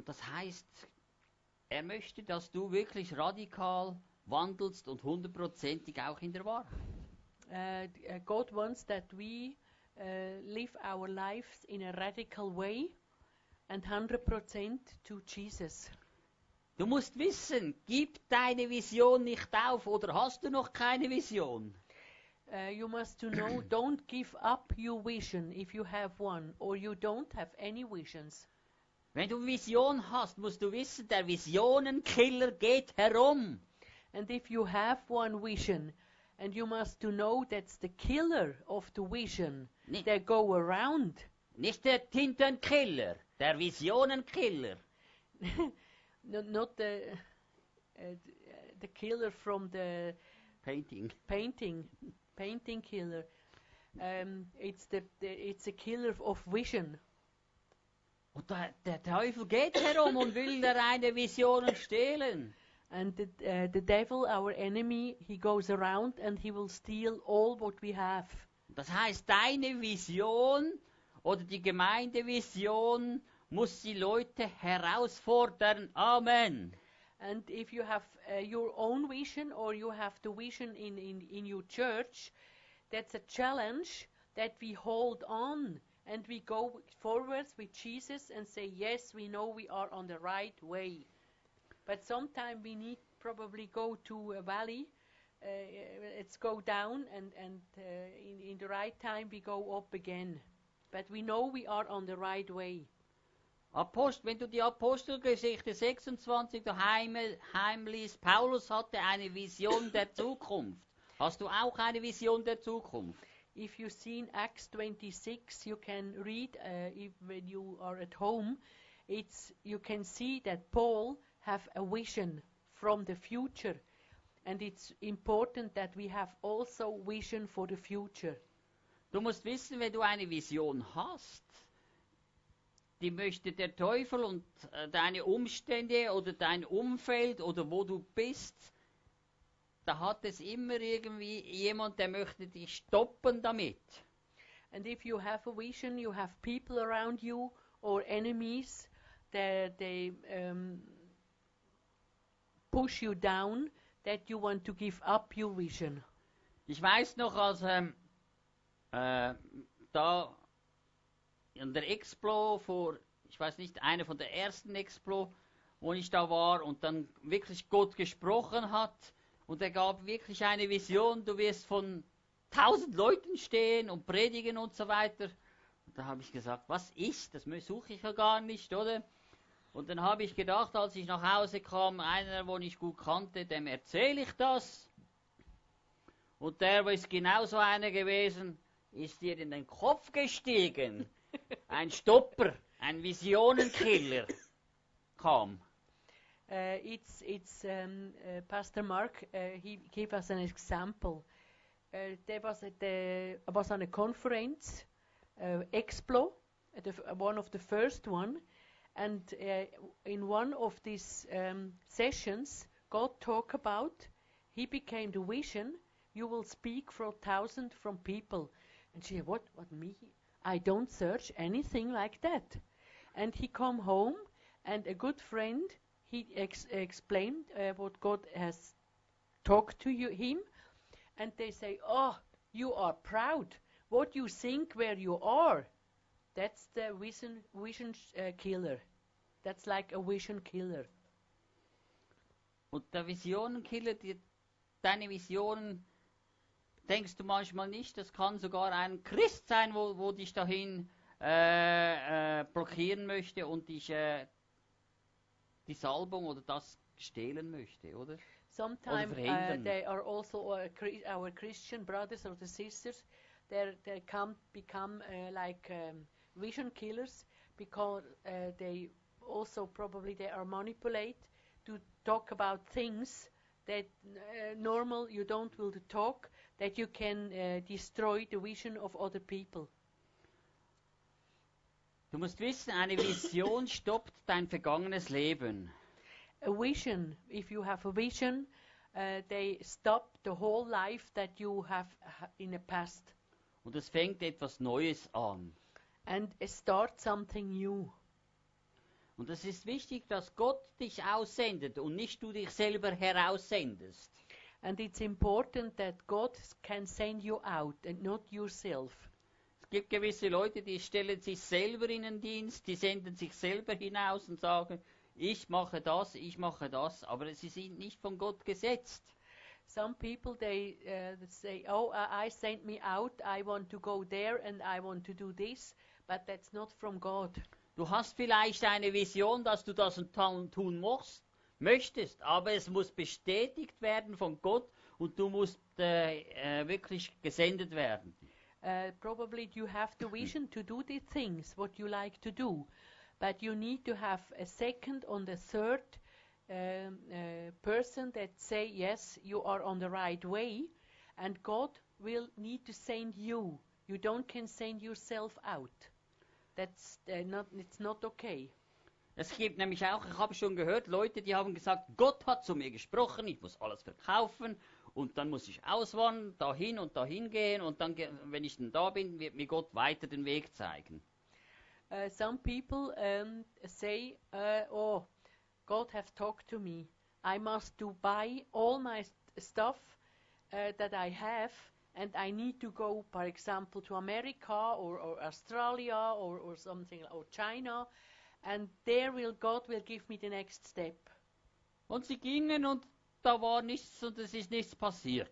Und das heißt, er möchte, dass du wirklich radikal wandelst und hundertprozentig auch in der Wahrheit. Uh, God wants that we uh, live our lives in a radical way and 100% to Jesus. Du musst wissen, gib deine Vision nicht auf oder hast du noch keine Vision? uh, you must to know [CLEARS THROAT] don't give up your vision if you have one or you don't have any visions. Wenn du Vision hast, musst du wissen, der Visionenkiller geht herum. And if you have one vision, and you must to know that's the killer of the vision Nicht, that go around. nicht der Tintenkiller, der Visionenkiller. [LAUGHS] not, not the uh, uh, the killer from the Painting. painting painting killer. Um, it's the, the it's a killer of vision. Und der, der Teufel geht herum und will der eine Visionen stehlen. And the, uh, the devil, our enemy, he goes around and he will steal all what we have. Das heißt, deine Vision oder die Gemeindevision muss die Leute herausfordern. Amen. And if you have uh, your own vision or you have the vision in, in, in your church, that's a challenge that we hold on and we go forwards with Jesus and say, Yes, we know we are on the right way. But sometimes we need probably go to a valley. Uh, let's go down and, and uh, in, in the right time we go up again. But we know we are on the right way. Apost, wenn du die Apostelgeschichte 26 daheim heimliest, Paulus hatte eine Vision der Zukunft. Hast du auch eine Vision der Zukunft? If you see in Acts 26, you can read uh, if, when you are at home. It's you can see that Paul have a vision from the future, and it's important that we have also vision for the future. Du musst wissen, wenn du eine Vision hast, die möchte der Teufel und äh, deine Umstände oder dein Umfeld oder wo du bist, da hat es immer irgendwie jemand, der möchte dich stoppen damit. And if you have a vision, you have people around you or enemies that they um, push you down, that you want to give up your vision. Ich weiß noch, als ähm, äh, da in der Explo vor, ich weiß nicht, einer von der ersten Explo, wo ich da war und dann wirklich Gott gesprochen hat und er gab wirklich eine Vision, du wirst von tausend Leuten stehen und predigen und so weiter. Und da habe ich gesagt, was ist? Das suche ich ja gar nicht, oder? Und dann habe ich gedacht, als ich nach Hause kam, einer, wo ich gut kannte, dem erzähle ich das. Und der ist genauso einer gewesen, ist dir in den Kopf gestiegen. Ein Stopper, ein Visionenkiller kam. Uh, it's it's um, uh, Pastor Mark. Uh, he gave us an example. There was at the I was on a conference, Explo, one of the first one, and in one of these um, sessions, God talked about. He became the vision. You will speak for a thousand from people, and she said, "What? What me? I don't search anything like that." And he come home, and a good friend he ex- explained uh, what God has talked to you, him, and they say, "Oh, you are proud. What you think where you are, that's the vision vision uh, killer. That's like a vision killer." Und der Visionenkiller, deine Visionen, denkst du manchmal nicht, das kann sogar ein Christ sein, wo, wo dich dahin äh, äh, blockieren möchte und dich äh, die Salbung oder das stehlen möchte, oder? Sometimes uh, they are also our Christian brothers or the sisters. They they come become uh, like um, vision killers because uh, they also probably they are manipulate to talk about things that uh, normal you don't will to talk that you can uh, destroy the vision of other people. Du musst wissen, eine Vision stoppt dein vergangenes Leben. A vision, if you have a vision, uh, they stop the whole life that you have ha- in the past. Und es fängt etwas Neues an. and start something new. Und es ist wichtig, dass Gott dich aussendet und nicht du dich selber heraussendest. And it's important that God can send you out and not yourself. Es gibt gewisse Leute, die stellen sich selber in den Dienst, die senden sich selber hinaus und sagen, ich mache das, ich mache das, aber sie sind nicht von Gott gesetzt. Some people they uh, they say, "Oh, I I sent me out. I want to go there and I want to do this," but that's not from God. Du hast vielleicht eine Vision, dass du das und tun musst, möchtest, aber es muss bestätigt werden von Gott und du musst äh, äh, wirklich gesendet werden. Uh, probably you have the vision to do the things what you like to do, but you need to have a second or the third um, uh, person that say yes, you are on the right way, and God will need to send you. You don't can send yourself out. That's uh, not. It's not okay. Es gibt nämlich auch, ich habe schon gehört, Leute, die haben gesagt, Gott hat zu mir gesprochen, ich muss alles verkaufen und dann muss ich auswandern, dahin und dahin gehen und dann, wenn ich dann da bin, wird mir Gott weiter den Weg zeigen. Uh, some people um, say, uh, "Oh, God have talked to me. I must to buy all my st- stuff uh, that I have, and I need to go, for example, to America or, or Australia or, or something or China, and there will God will give me the next step." Und sie gingen und da war nichts und es ist nichts passiert.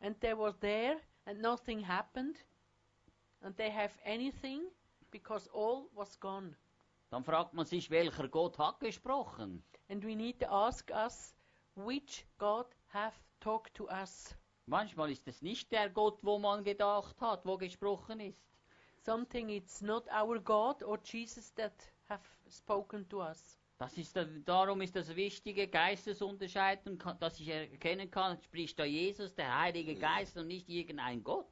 And they were there, and nothing happened, and they have anything because all was gone. Dann fragt man sich, welcher Gott hat gesprochen? And we need to ask us which God have talked to us. Manchmal ist es nicht der Gott, wo man gedacht hat, wo gesprochen ist. Something it's not our God or Jesus that have spoken to us. Das ist da, darum ist das Wichtige, Geistesunterscheidung, dass ich erkennen kann, spricht da Jesus, der Heilige Geist und nicht irgendein Gott.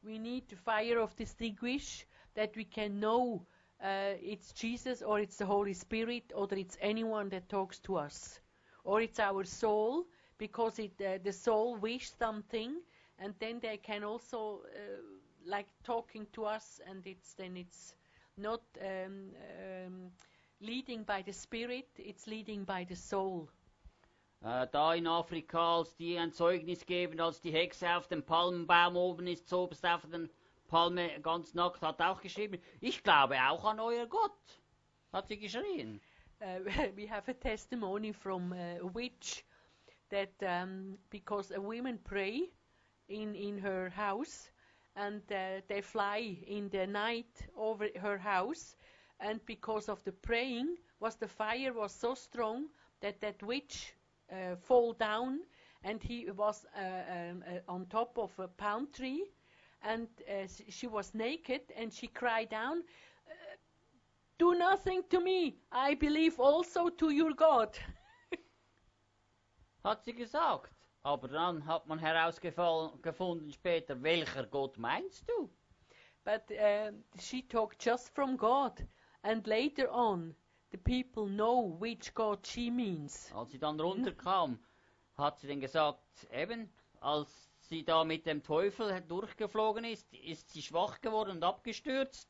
We need to fire of distinguish that we can know uh, it's Jesus or it's the Holy Spirit or it's anyone that talks to us. Or it's our soul because it, uh, the soul wish something and then they can also uh, like talking to us and it's then it's not um, um, leading by the spirit it's leading by the soul Äh, da in Afrika, als die ein Zeugnis geben, als die Hexe auf dem Palmenbaum oben ist, so oberst auf den Palme ganz nackt, hat auch geschrieben, ich glaube auch an euer Gott, hat sie geschrien. uh, [LAUGHS] we have a testimony from uh, a witch that um, because a woman pray in in her house and uh, they fly in the night over her house and because of the praying was the fire was so strong that that witch uh, fall down and he was uh, um, uh, on top of a palm tree and uh, she was naked and she cried down do nothing to me. I believe also to your God. Hat sie gesagt. Aber dann hat man herausgefunden später, welcher Gott meinst du? But um, she talked just from God. And later on, the people know which God she means. Als sie dann runterkam, hat sie dann gesagt, eben, als sie da mit dem Teufel durchgeflogen ist, ist sie schwach geworden und abgestürzt.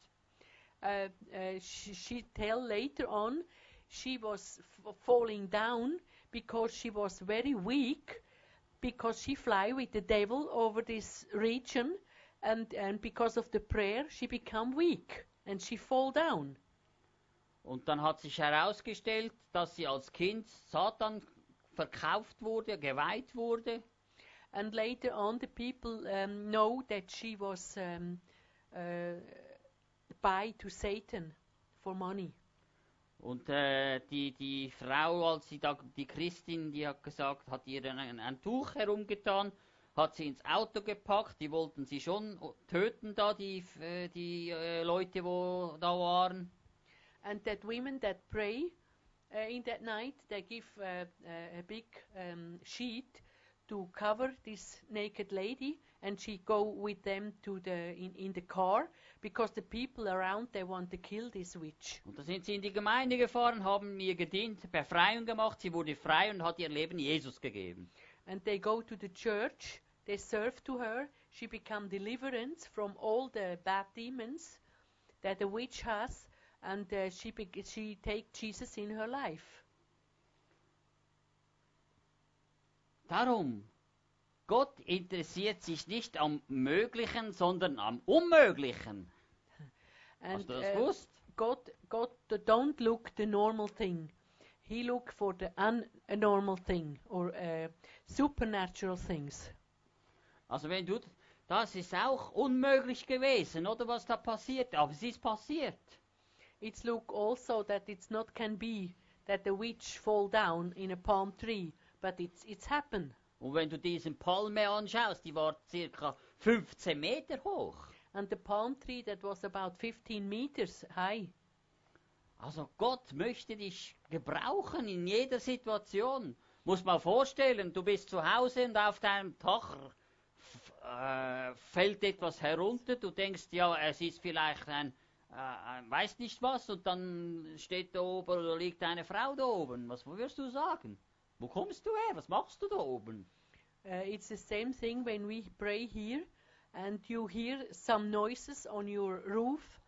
Uh, uh, she, she tell later on she was falling down because she was very weak because she fly with the devil over this region and, and because of the prayer she become weak and she fall down. Und dann hat sich herausgestellt, dass sie als Kind Satan verkauft wurde, geweiht wurde. And later on, the people um, know that she was um, uh, buy to Satan for money. Und äh, die, die Frau, als sie da, die Christin, die hat gesagt, hat ihr ein, ein Tuch herumgetan, hat sie ins Auto gepackt, die wollten sie schon töten da, die, äh, die äh, Leute, wo da waren. And that women that pray uh, in that night, they give uh, uh, a big um, sheet to cover this naked lady, and she go with them to the in, in the car because the people around they want to kill this witch. Und da sind sie in die Gemeinde gefahren, haben mir gedient, Befreiung gemacht, sie wurde frei und hat ihr Leben Jesus gegeben. and they go to the church they serve to her she become deliverance from all the bad demons that the witch has and uh, she she take jesus in her life Darum, Gott interessiert sich nicht am Möglichen, sondern am Unmöglichen. [LAUGHS] Hast and du das uh, gewusst? god god d- don't look the normal thing he look for the unnormal thing or uh, supernatural things. Also wenn du, das ist auch unmöglich gewesen, oder was da passiert, aber es ist passiert. It's look also that it's not can be that the witch fall down in a palm tree, but it's it's happened. Und wenn du diesen Palme anschaust, die war circa 15 Meter hoch. And the palm tree that was about 15 meters high. Also Gott möchte dich gebrauchen in jeder Situation. Muss man vorstellen, du bist zu Hause und auf deinem Dach äh, fällt etwas herunter. Du denkst, ja, es ist vielleicht ein weiß nicht was und dann steht da oben oder liegt eine Frau da oben. Was du sagen? Wo kommst du her? Was machst du da oben? Uh, it's the same thing when we pray here and you hear some noises on your roof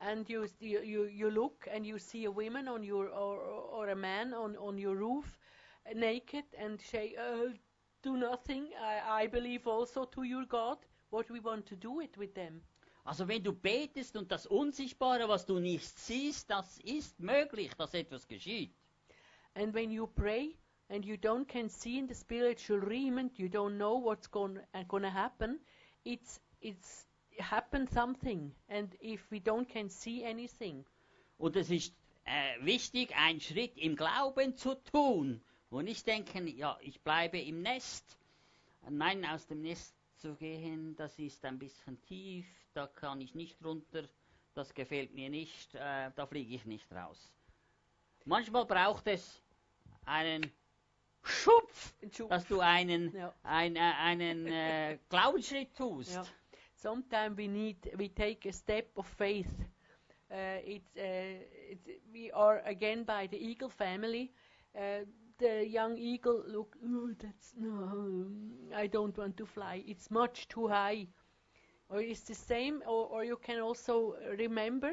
and you you, you, you look and you see a woman on your or, or a man on, on your roof uh, naked and say uh, do nothing I, I believe also to your God what we want to do it with them Also wenn du betest und das Unsichtbare, was du nicht siehst, das ist möglich, dass etwas geschieht. and when you pray and you don't can see in the spiritual realm and you don't know what's going uh, gonna happen it's it's happen something and if we don't can see anything Und es ist äh, wichtig, einen Schritt im Glauben zu tun. Und nicht denken, ja, ich bleibe im Nest. Nein, aus dem Nest zu gehen, das ist ein bisschen tief, da kann ich nicht runter, das gefällt mir nicht, äh, da fliege ich nicht raus. Manchmal braucht es einen Schupf, dass du einen, [LAUGHS] Ja. ein, äh, einen äh, [LAUGHS] Glaubensschritt tust. Yeah. Sometimes we need we take a step of faith. Uh, it's, uh, it's we are again by the eagle family. Uh, the young eagle look. Oh, that's no. I don't want to fly. It's much too high. Or it's the same. Or, or you can also remember,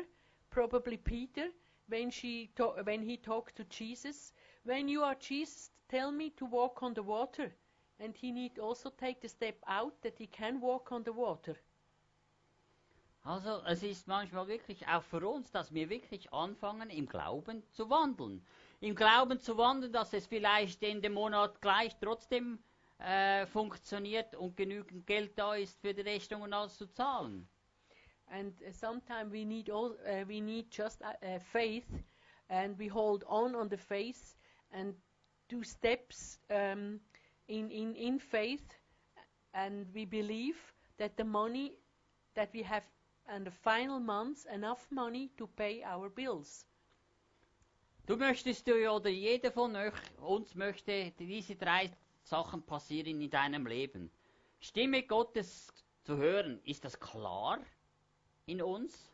probably Peter when she when he talked to Jesus. When you are Jesus, tell me to walk on the water. And he need also take the step out that he can walk on the water. Also es ist manchmal wirklich auch für uns, dass wir wirklich anfangen, im Glauben zu wandeln. Im Glauben zu wandeln, dass es vielleicht in dem Monat gleich trotzdem äh, funktioniert und genügend Geld da ist für die Rechnung und alles zu zahlen. And uh, sometimes we need all uh, we need just uh, uh, faith, and we hold on on the faith and do steps um, in in in faith, and we believe that the money that we have in the final months enough money to pay our bills. Du möchtest du oder jeder von euch, uns möchte diese drei Sachen passieren in deinem Leben. Stimme Gottes zu hören, ist das klar in uns?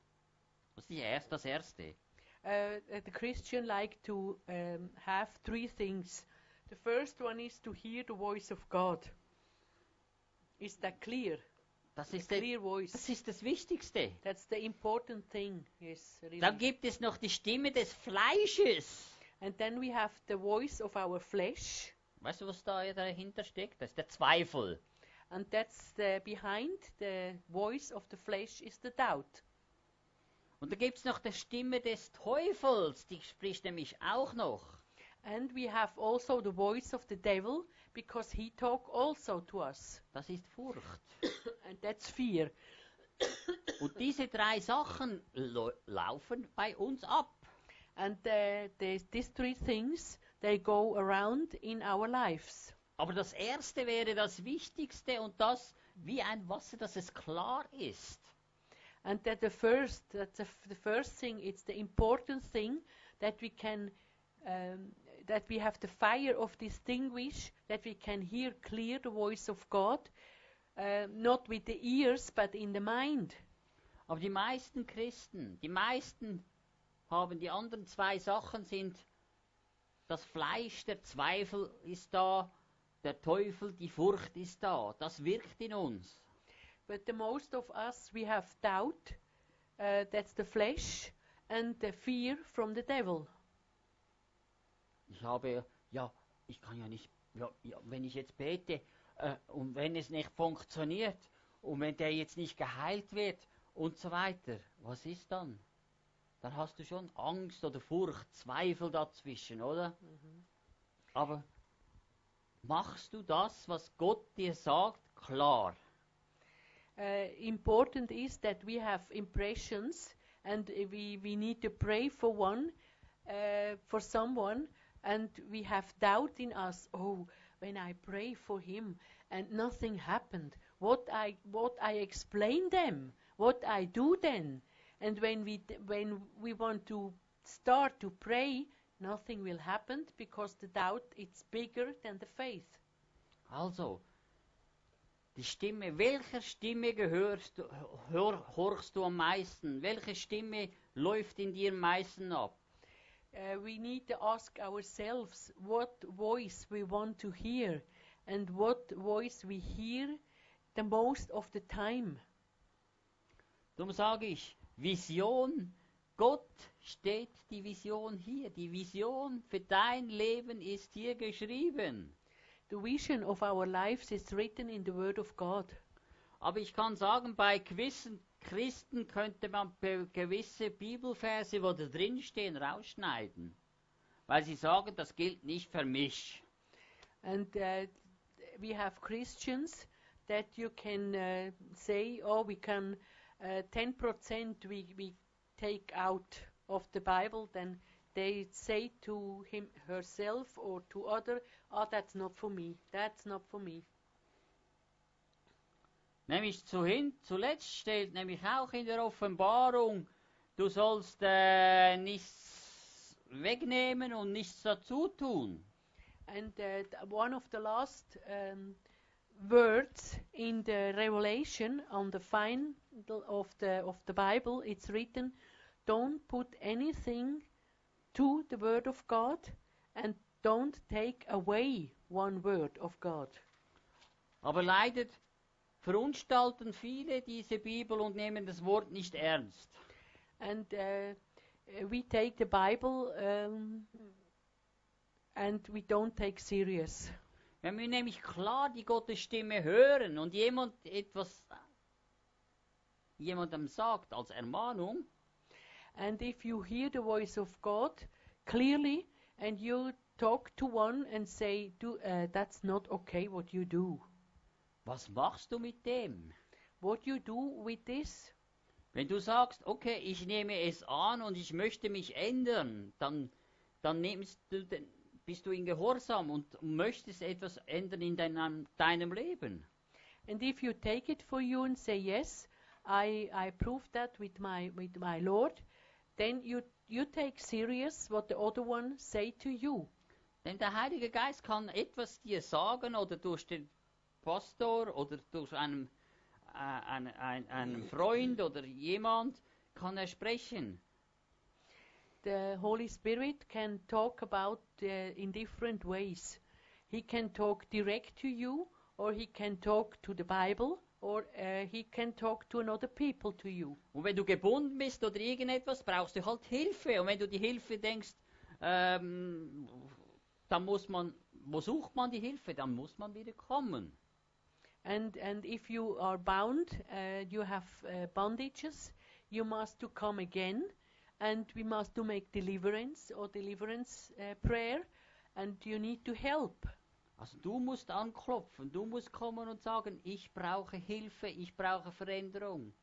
Das ist erst- das Erste. Uh, the Christian like to um, have three things. The first one is to hear the voice of God. Is that clear? Das ist, der, clear voice. das ist das Wichtigste. That's the important thing. Yes, really. Dann gibt es noch die Stimme des Fleisches. And then we have the voice of our flesh, Weißt du, was da dahinter steckt? Das ist der Zweifel. and that's the behind the voice of the flesh is the doubt. Und da gibt es noch die Stimme des Teufels, die spricht nämlich auch noch. And we have also the voice of the devil because he talk also to us, Das ist Furcht. [COUGHS] and that's fear. [COUGHS] Und diese drei Sachen laufen bei uns ab. And uh, the, these three things they go around in our lives. Aber das erste wäre das Wichtigste und das wie ein Wasser, dass es klar ist. And that the first, that's the, the first thing. It's the important thing that we can, um, that we have the fire of distinguish, that we can hear clear the voice of God, uh, not with the ears but in the mind. Aber die meisten Christen, die meisten haben die anderen zwei Sachen sind das Fleisch, der Zweifel ist da, der Teufel, die Furcht ist da. Das wirkt in uns. But the most of us we have doubt. Uh, that's the flesh and the fear from the devil. Ich habe, ja, ich kann ja nicht, ja, ja, wenn ich jetzt bete äh, und wenn es nicht funktioniert und wenn der jetzt nicht geheilt wird und so weiter, was ist dann? Dann hast du schon Angst oder Furcht, Zweifel dazwischen, oder? Aber machst du das, was Gott dir sagt, klar? Uh, important is that we have impressions and we, we need to pray for one, uh, for someone, and we have doubt in us. Oh, when I pray for him and nothing happened, what I what I explain them, what I do then, and when we when we want to start to pray, nothing will happen because the doubt it's bigger than the faith. Also, die Stimme, welcher Stimme gehörst du, hör, horchst du am meisten? Welche Stimme läuft in dir am meisten ab? Uh, we need to ask ourselves what voice we want to hear and what voice we hear the most of the time. Darum sage ich, Vision, Gott steht die Vision hier. Die Vision für dein Leben ist hier geschrieben. The vision of our lives is written in the Word of God. Aber ich kann sagen, bei gewissen Christen könnte man gewisse Bibelverse, wo da drin stehen, rausschneiden. Weil sie sagen, das gilt nicht für mich. And uh, we have Christians that you can uh, say, oh, we can 10% we, we take out of the Bible, then they say to him, herself, or to other, oh, that's not for me. That's not for me. Nämlich zuhin, zuletzt steht nämlich auch in der Offenbarung, du sollst äh, nichts wegnehmen und nichts dazu tun. And uh, one of the last um, words in the Revelation on the final of the of the Bible, it's written, "Don't put anything to the word of God, and don't take away one word of God." Aber leider verunstalten viele diese Bibel und nehmen das Wort nicht ernst. And uh, uh, we take the Bible um, and we don't take serious. Wenn wir nämlich klar die Gottes Stimme hören und jemand etwas jemandem sagt als Ermahnung, And if you hear the voice of God clearly and you talk to one and say, do, uh, that's not okay what you do. was machst du mit dem? What you do with this? Wenn du sagst, okay, ich nehme es an und ich möchte mich ändern, dann, dann nimmst du den, bist du in Gehorsam und möchtest etwas ändern in deinem, deinem Leben. And if you take it for you and say, yes, I, I prove that with my, with my Lord, then you, you take serious what the other one say to you. Denn der Heilige Geist kann etwas dir sagen oder durch den Pastor oder durch einen, äh, einen, einen, einen Freund oder jemand kann er sprechen. the Holy Spirit can talk about uh, in different ways. He can talk direct to you, or he can talk to the Bible, or uh, he can talk to another people to you. Und wenn du gebunden bist oder irgendetwas, brauchst du halt Hilfe. Und wenn du die Hilfe denkst, ähm, dann muss man, wo sucht man die Hilfe? Dann muss man wieder kommen. And and if you are bound, uh, you have uh, bondages. You must to come again, and we must to make deliverance or deliverance prayer, and you need to help. Also du musst anklopfen, du musst kommen und sagen, ich brauche Hilfe, ich brauche Veränderung.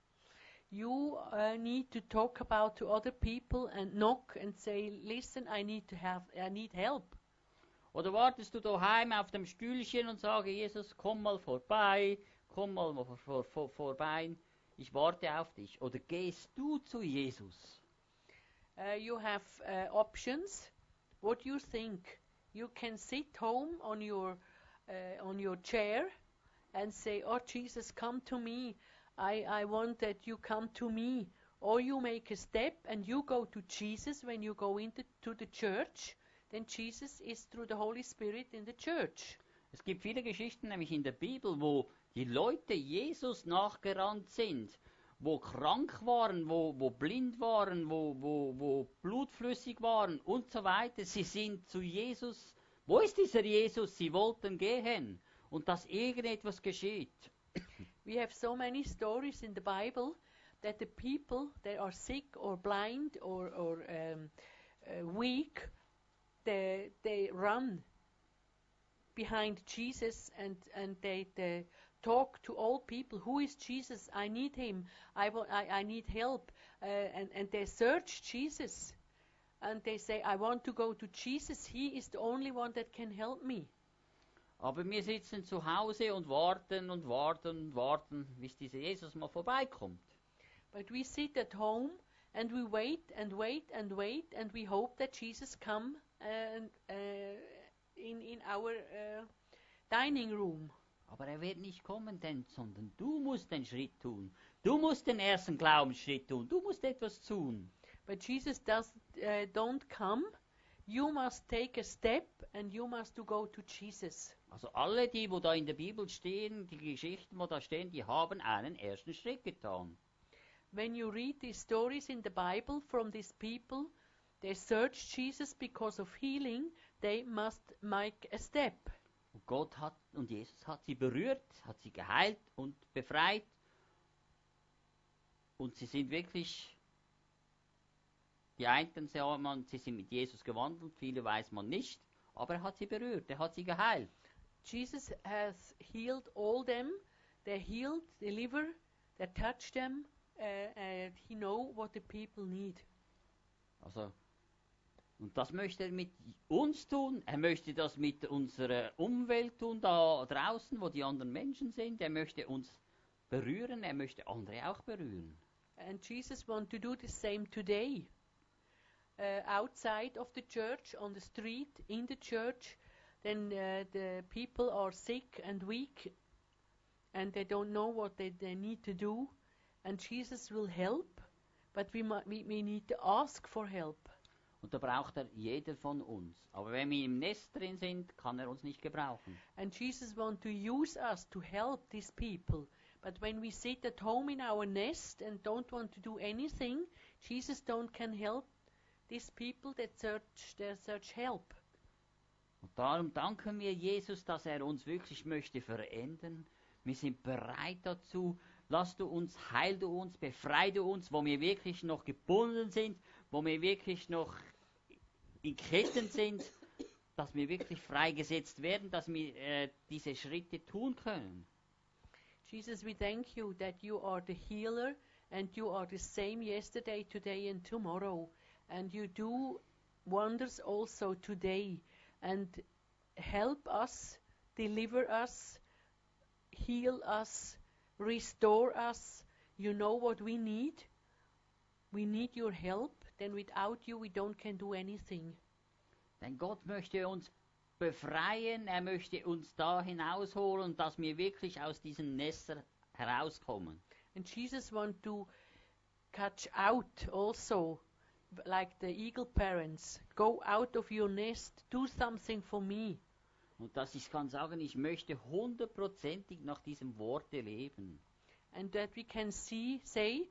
You uh, need to talk about to other people and knock and say, "Listen, I need to have, I need help." Oder wartest du daheim auf dem Stühlchen und sage, Jesus, komm mal vorbei, komm mal vor, vor, vor, vorbei, ich warte auf dich. Oder gehst du zu Jesus? Uh, you have uh, options. What you think? You can sit home on your uh, on your chair and say, "Oh Jesus, come to me. I I want that you come to me." Or you make a step and you go to Jesus when you go into to the church. Then Jesus is through the Holy Spirit in the church. Es gibt viele Geschichten, nämlich in der Bibel, wo die Leute Jesus nachgerannt sind, wo krank waren, wo, wo blind waren, wo, wo, wo blutflüssig waren und so weiter. Sie sind zu Jesus. Wo ist dieser Jesus? Sie wollten gehen und dass irgendetwas geschieht. We have so many stories in the Bible that the people that are sick or blind or, or um, uh, weak, they, they run behind Jesus and, and they, they talk to all people. Who is Jesus? I need him. I, wa- I, I need help. Uh, and, and they search Jesus. And they say, I want to go to Jesus. He is the only one that can help me. Aber wir sitzen zu Hause und warten und warten und warten, bis dieser Jesus mal vorbeikommt. But we sit at home and we wait and wait and wait and we hope that Jesus come and, uh, in, in our uh, dining room. Aber er wird nicht kommen, denn, sondern du musst den Schritt tun. Du musst den ersten Glaubensschritt tun. Du musst etwas tun. But Jesus does uh, don't come. You must take a step and you must to go to Jesus. Also alle, die, wo da in der Bibel stehen, die Geschichten, wo da stehen, die haben einen ersten Schritt getan. When you read these stories in the Bible from these people, they search Jesus because of healing. They must make a step. Und Gott hat und Jesus hat sie berührt, hat sie geheilt und befreit. Und sie sind wirklich, die einen sagen man, sie sind mit Jesus gewandelt, viele weiß man nicht, aber er hat sie berührt, er hat sie geheilt. Jesus has healed all them. They healed, deliver, they touch them, uh, and he know what the people need. Also, und das möchte er mit uns tun, er möchte das mit unserer Umwelt tun, da draußen, wo die anderen Menschen sind, er möchte uns berühren, er möchte andere auch berühren. And Jesus want to do the same today. Uh, outside of the church, on the street, in the church, then uh, the people are sick and weak, and they don't know what they, they need to do, and Jesus will help, but we, we, we need to ask for help. Und da braucht er jeder von uns. Aber wenn wir im Nest drin sind, kann er uns nicht gebrauchen. And Jesus want to use us to help these people. But when we sit at home in our nest and don't want to do anything, Jesus don't can help these people that search that search help. Und darum danken wir Jesus, dass er uns wirklich möchte verändern. Wir sind bereit dazu. Lass du uns, heil du uns, befreie du uns, wo wir wirklich noch gebunden sind, wo wir wirklich noch in Ketten sind, dass wir wirklich freigesetzt werden, dass wir äh, diese Schritte tun können. Jesus, we thank you that you are the healer and you are the same yesterday, today, and tomorrow. And you do wonders also today. And help us, deliver us, heal us, restore us. You know what we need. We need your help. Then without you, we don't can do anything. Denn Gott möchte uns befreien, er möchte uns da hinausholen, dass wir wirklich aus diesen Nestern herauskommen. And Jesus want to catch out also, like the eagle parents. Go out of your nest, do something for me. Und dass ich kann sagen, ich möchte hundertprozentig nach diesem Worte leben. And that we can see, say,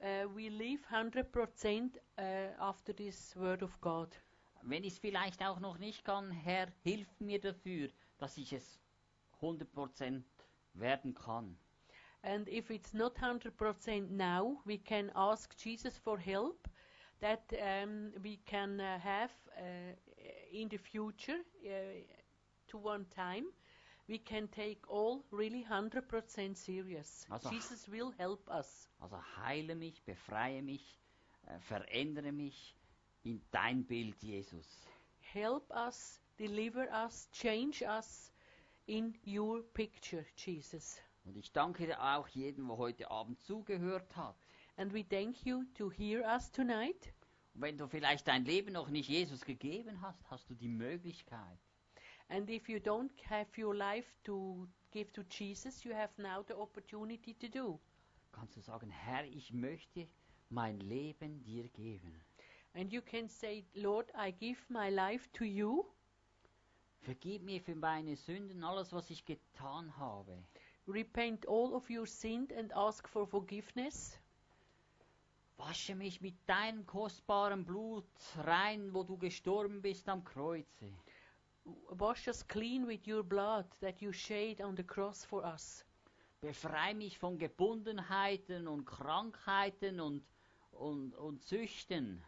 uh, we live 100% uh, after this word of God. Wenn ich es vielleicht auch noch nicht kann, Herr, hilf mir dafür, dass ich es 100% werden kann. And if it's not 100% now, we can ask Jesus for help that um, we can uh, have uh, in the future uh, to one time. We can take all really 100% serious. Also- Jesus will help us. Also heile mich, befreie mich, äh, verändere mich in dein Bild, Jesus. Help us, deliver us, change us in your picture, Jesus. Und ich danke dir auch jedem, der heute Abend zugehört hat. And we thank you to hear us tonight. Und wenn du vielleicht dein Leben noch nicht Jesus gegeben hast, hast du die Möglichkeit, And if you don't have your life to give to Jesus, you have now the opportunity to do. kannst du sagen, Herr, ich möchte mein Leben dir geben. And you can say, Lord, I give my life to you. Vergib mir für meine Sünden, alles, was ich getan habe. Repent all of your sin and ask for forgiveness. Wasche mich mit deinem kostbaren Blut rein, wo du gestorben bist am Kreuze. Wash us clean with your blood that you shed on the cross for us. Befreie mich von Gebundenheiten und Krankheiten und, und, und Süchten.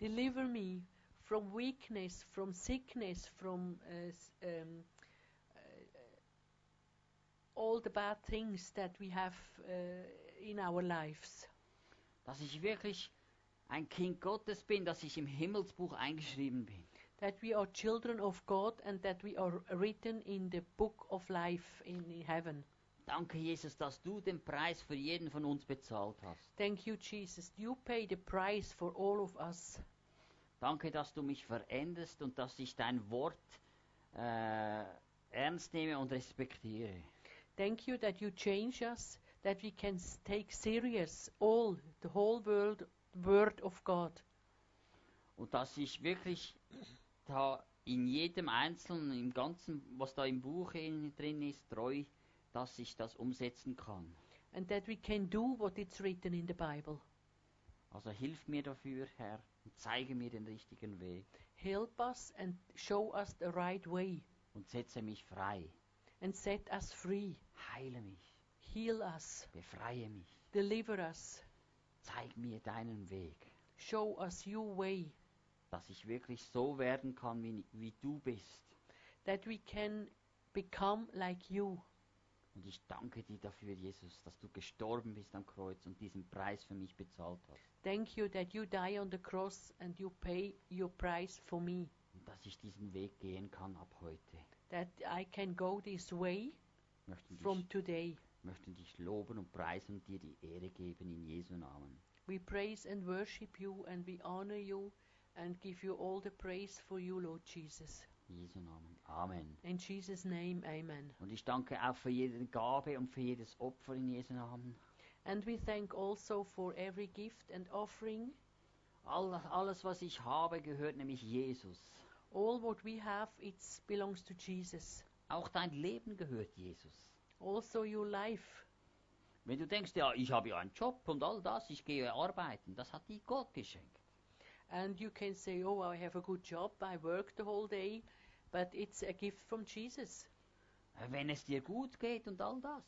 Deliver me from weakness, from sickness, from uh, um, uh, all the bad things that we have uh, in our lives. Dass ich wirklich ein Kind Gottes bin, dass ich im Himmelsbuch eingeschrieben bin. That we are children of God and that we are written in the book of life in, heaven. Danke, Jesus, dass du den Preis für jeden von uns bezahlt hast. Thank you, Jesus. You pay the price for all of us. Danke, dass du mich veränderst und dass ich dein Wort äh, ernst nehme und respektiere. Thank you that you change us, that we can take serious all the whole world word of God, Und dass ich wirklich da in jedem Einzelnen, im Ganzen, was da im Buch in- drin ist, treu, dass ich das umsetzen kann. and that we can do what it's written in the Bible. Also hilf mir dafür, Herr, und zeige mir den richtigen Weg Help us and show us the right way und setze mich frei. and set us free. Heile mich, Heal us, befreie mich, deliver us, zeig mir deinen Weg, show us your way, dass ich wirklich so werden kann, wie, wie du bist. that we can become like you. Und ich danke dir dafür, Jesus, dass du gestorben bist am Kreuz und diesen Preis für mich bezahlt hast. Thank you that you die on the cross and you pay your price for me, Und dass ich diesen Weg gehen kann ab heute. that I can go this way Möchten from dich, today. möchten dich loben und preisen und dir die Ehre geben in Jesu Namen. We praise and worship you and we honor you and give you all the praise for you, Lord Jesus. In Jesu Namen. Amen. In Jesus' name, amen. Und ich danke auch für jede Gabe und für jedes Opfer in Jesu Namen. And we thank also for every gift and offering. Alles, alles, was ich habe, gehört nämlich Jesus. All what we have, it belongs to Jesus. Auch dein Leben gehört Jesus. Also your life. Wenn du denkst, ja, ich habe ja einen Job und all das, ich gehe arbeiten, das hat dir Gott geschenkt. And you can say, oh, I have a good job, I work the whole day, but it's a gift from Jesus. Äh, Wenn es dir gut geht und all das.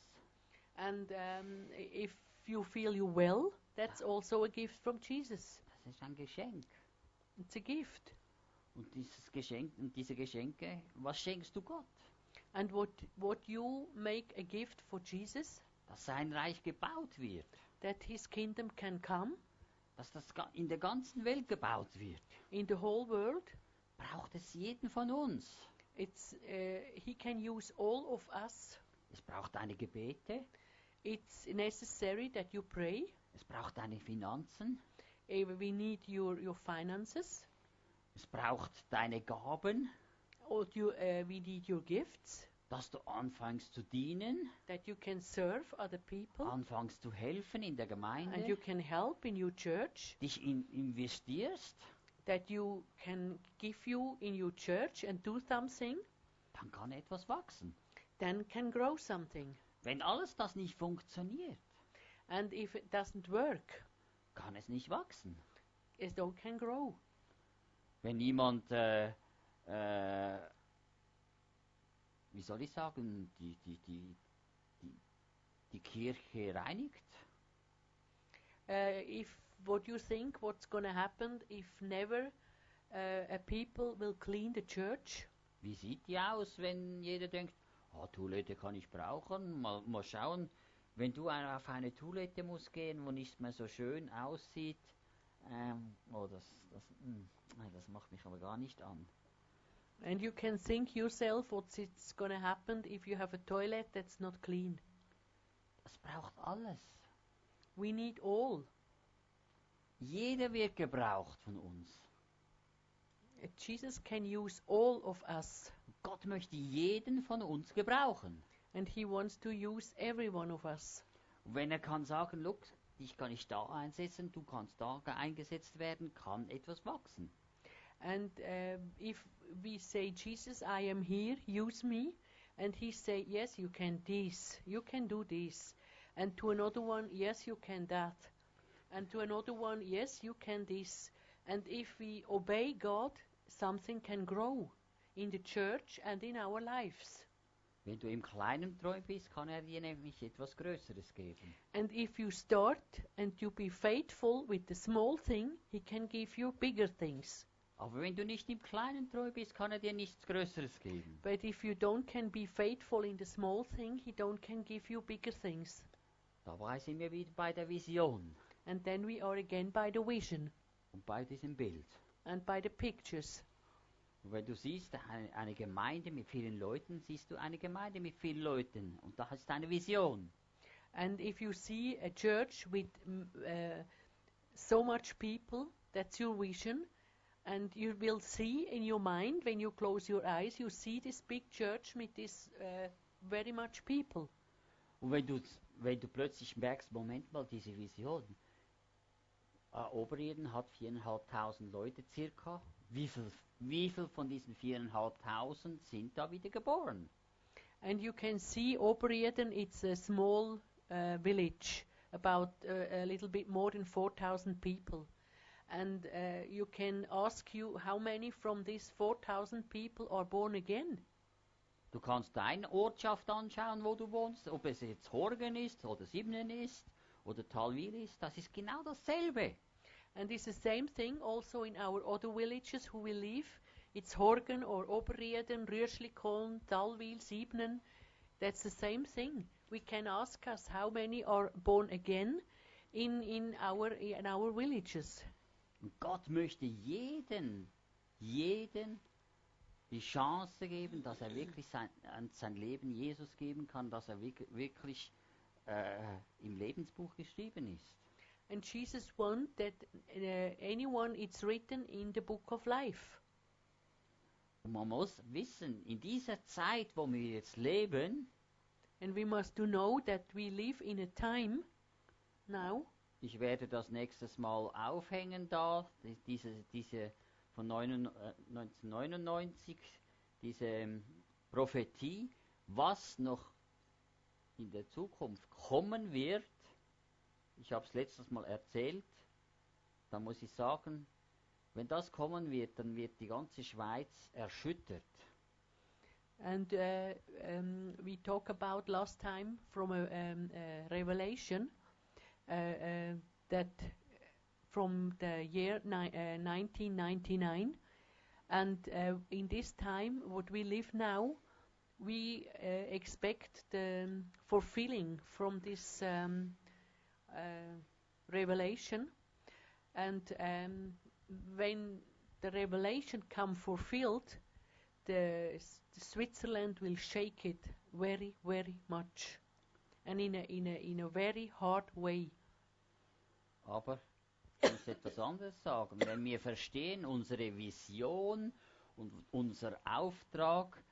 And um, if you feel you well, that's also a gift from Jesus. Das ist ein Geschenk. It's a gift. Und dieses Geschenk und diese Geschenke, was schenkst du Gott? And what, what you make a gift for Jesus, Dass sein Reich gebaut wird, that his kingdom can come dass das in der ganzen Welt gebaut wird, in the whole world. braucht es jeden von uns. It's, uh, he can use all of us. Es braucht deine Gebete, It's necessary that you pray. es braucht deine Finanzen, Uh, we need your, your finances. es braucht deine Gaben, Or you, uh, we need your gifts, dass du anfängst zu dienen, that you can serve other people, anfängst zu helfen in der and you Gemeinde, can help in your church, dich in, investierst, that you can give you in your church and do something, dann kann etwas wachsen. then can grow something. Wenn alles das nicht funktioniert, And if it doesn't work, kann es nicht wachsen. it don't can grow. Wenn niemand, äh, äh, wie soll ich sagen, die, die, die, die, die Kirche reinigt, Uh, if what you think what's going to happen if never uh, a people will clean the church, wie sieht die aus, wenn jeder denkt, ah, Toilette kann ich brauchen, mal, mal schauen, wenn du auf eine Toilette musst gehen, wo nicht mehr so schön aussieht, ähm, oh, das, das, hm, nein, das macht mich aber gar nicht an. And you can think yourself what's it's going to happen if you have a toilet that's not clean. Das braucht alles. We need all. Jeder wird gebraucht von uns. Uh, Jesus can use all of us, Gott möchte jeden von uns gebrauchen. and He wants to use every one of us. Wenn er kann sagen, look, dich kann ich da einsetzen, du kannst da ge- eingesetzt werden, kann etwas wachsen. And um, if we say, Jesus, I am here, use me, and He say, yes, you can this, you can do this, and to another one, yes, you can that, and to another one, yes, you can this, and if we obey God, something can grow in the church and in our lives. Wenn du im Kleinen treu bist, kann er dir nämlich etwas Größeres geben. And if you start and you be faithful with the small thing, He can give you bigger things. Aber wenn du nicht im Kleinen treu bist, kann er dir nichts Größeres geben. But if you don't can be faithful in the small thing, He don't can give you bigger things. Dabei sind wir wieder bei der Vision And then we are again by the vision und bei diesem Bild. and by the pictures. Und wenn du siehst, eine, eine Gemeinde mit vielen Leuten, siehst du eine Gemeinde mit vielen Leuten. Und das ist deine Vision. And if you see a church with mm, uh, so much people, that's your vision. And you will see in your mind, when you close your eyes, you see this big church with this uh, very much people. Und wenn du, wenn du plötzlich merkst, Moment mal, diese Vision, äh, Obereden hat viereinhalbtausend Leute circa. Wie viel, wie viel von diesen viereinhalbtausend sind da wieder geboren? And you can see Obereden, it's a small uh, village, about uh, a little bit more than 4,000 people. And uh, you can ask you how many from these 4,000 people are born again. Du kannst deine Ortschaft anschauen, wo du wohnst, ob es jetzt Horgen ist oder Sibnen ist oder Talwil ist, das ist genau dasselbe. And it's the same thing also in our other villages who we live. It's Horgen or Oberrieden, Rüschlikon, Talwil, Siebnen. That's the same thing. We can ask us how many are born again in, in, our, in our villages. Und Gott möchte jeden, jeden die Chance geben, dass er wirklich sein, sein Leben Jesus geben kann, dass er wirk- wirklich äh, im Lebensbuch geschrieben ist. And Jesus want that uh, anyone it's written in the book of life. Und man muss wissen, in dieser Zeit, wo wir jetzt leben, And we must to know that we live in a time now. Ich werde das nächstes Mal aufhängen da, die- diese, diese von neun- äh, 1999, diese ähm, Prophetie, was noch in der Zukunft kommen wird. Ich habe es letztes Mal erzählt. Da muss ich sagen, wenn das kommen wird, dann wird die ganze Schweiz erschüttert. And uh, um, we talk about last time from a, um, a revelation that from the year ni- uh, 1999, and uh, in this time, what we live now, we uh, expect the um, fulfilling from this um, uh, revelation, and um, when the revelation come fulfilled, the, S- Switzerland will shake it very, very much, and in a in a in a very hard way. Aber ich muss etwas anderes sagen. Wenn wir verstehen unsere Vision und unser Auftrag,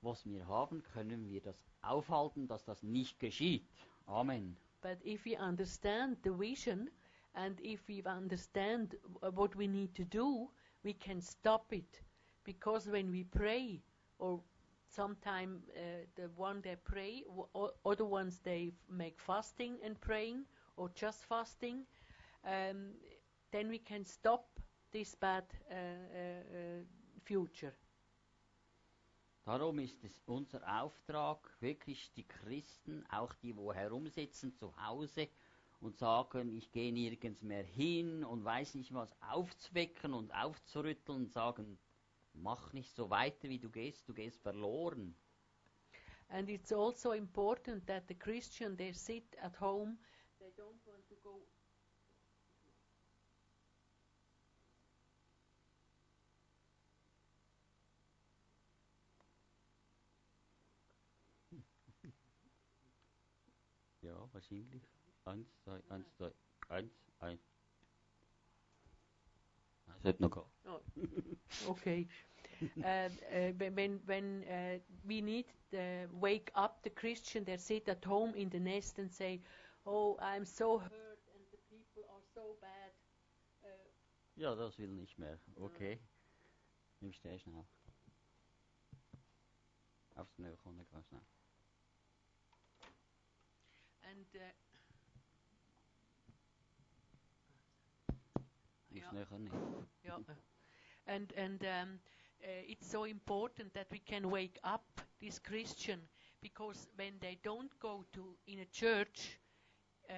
was wir haben, können wir das aufhalten, dass das nicht geschieht. Amen. But if we understand the vision, and if we understand what we need to do, we can stop it, because when we pray, or sometime uh, the one they pray, other ones they make fasting and praying, or just fasting, um, then we can stop this bad uh, uh, uh, future. Darum ist es unser Auftrag, wirklich die Christen, auch die, wo herumsitzen zu Hause und sagen, ich gehe nirgends mehr hin und weiß nicht was, aufzwecken und aufzurütteln und sagen, mach nicht so weiter, wie du gehst, du gehst verloren. And it's also important that the Christian they sit at home. They don't want to go. [LAUGHS] Ja, wahrscheinlich. Eins, zwei, eins, zwei, eins, eins. Hat noch gehen. Okay. uh, uh, when when, uh, we need to wake up the Christian, they sit at home in the nest and say, "Oh, I'm so hurt, and the people are so bad." Uh, Ja, das will nicht mehr. Okay. Nimmst du schnell. Aufs Nähe kommen, ganz schnell. and uh, Ja. näher nicht. And and um, uh, it's so important that we can wake up this Christian because when they don't go to in a church uh,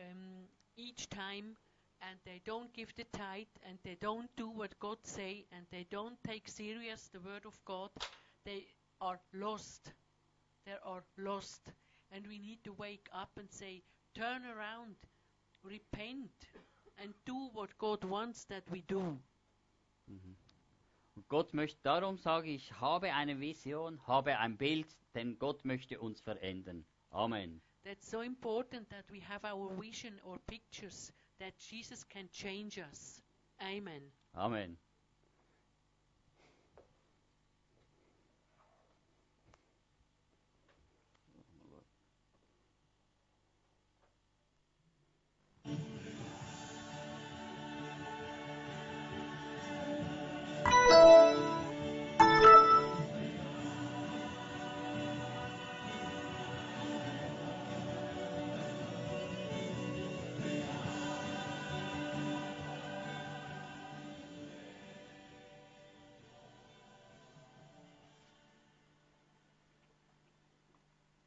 um, each time and they don't give the tithe and they don't do what God say and they don't take serious the word of God, they are lost. They are lost. And we need to wake up and say, turn around, repent, and do what God wants that we do. Und Gott möchte, darum sage ich, habe eine Vision, habe ein Bild, denn Gott möchte uns verändern. Amen. That's so important that we have our vision or pictures that Jesus can change us. Amen. Amen.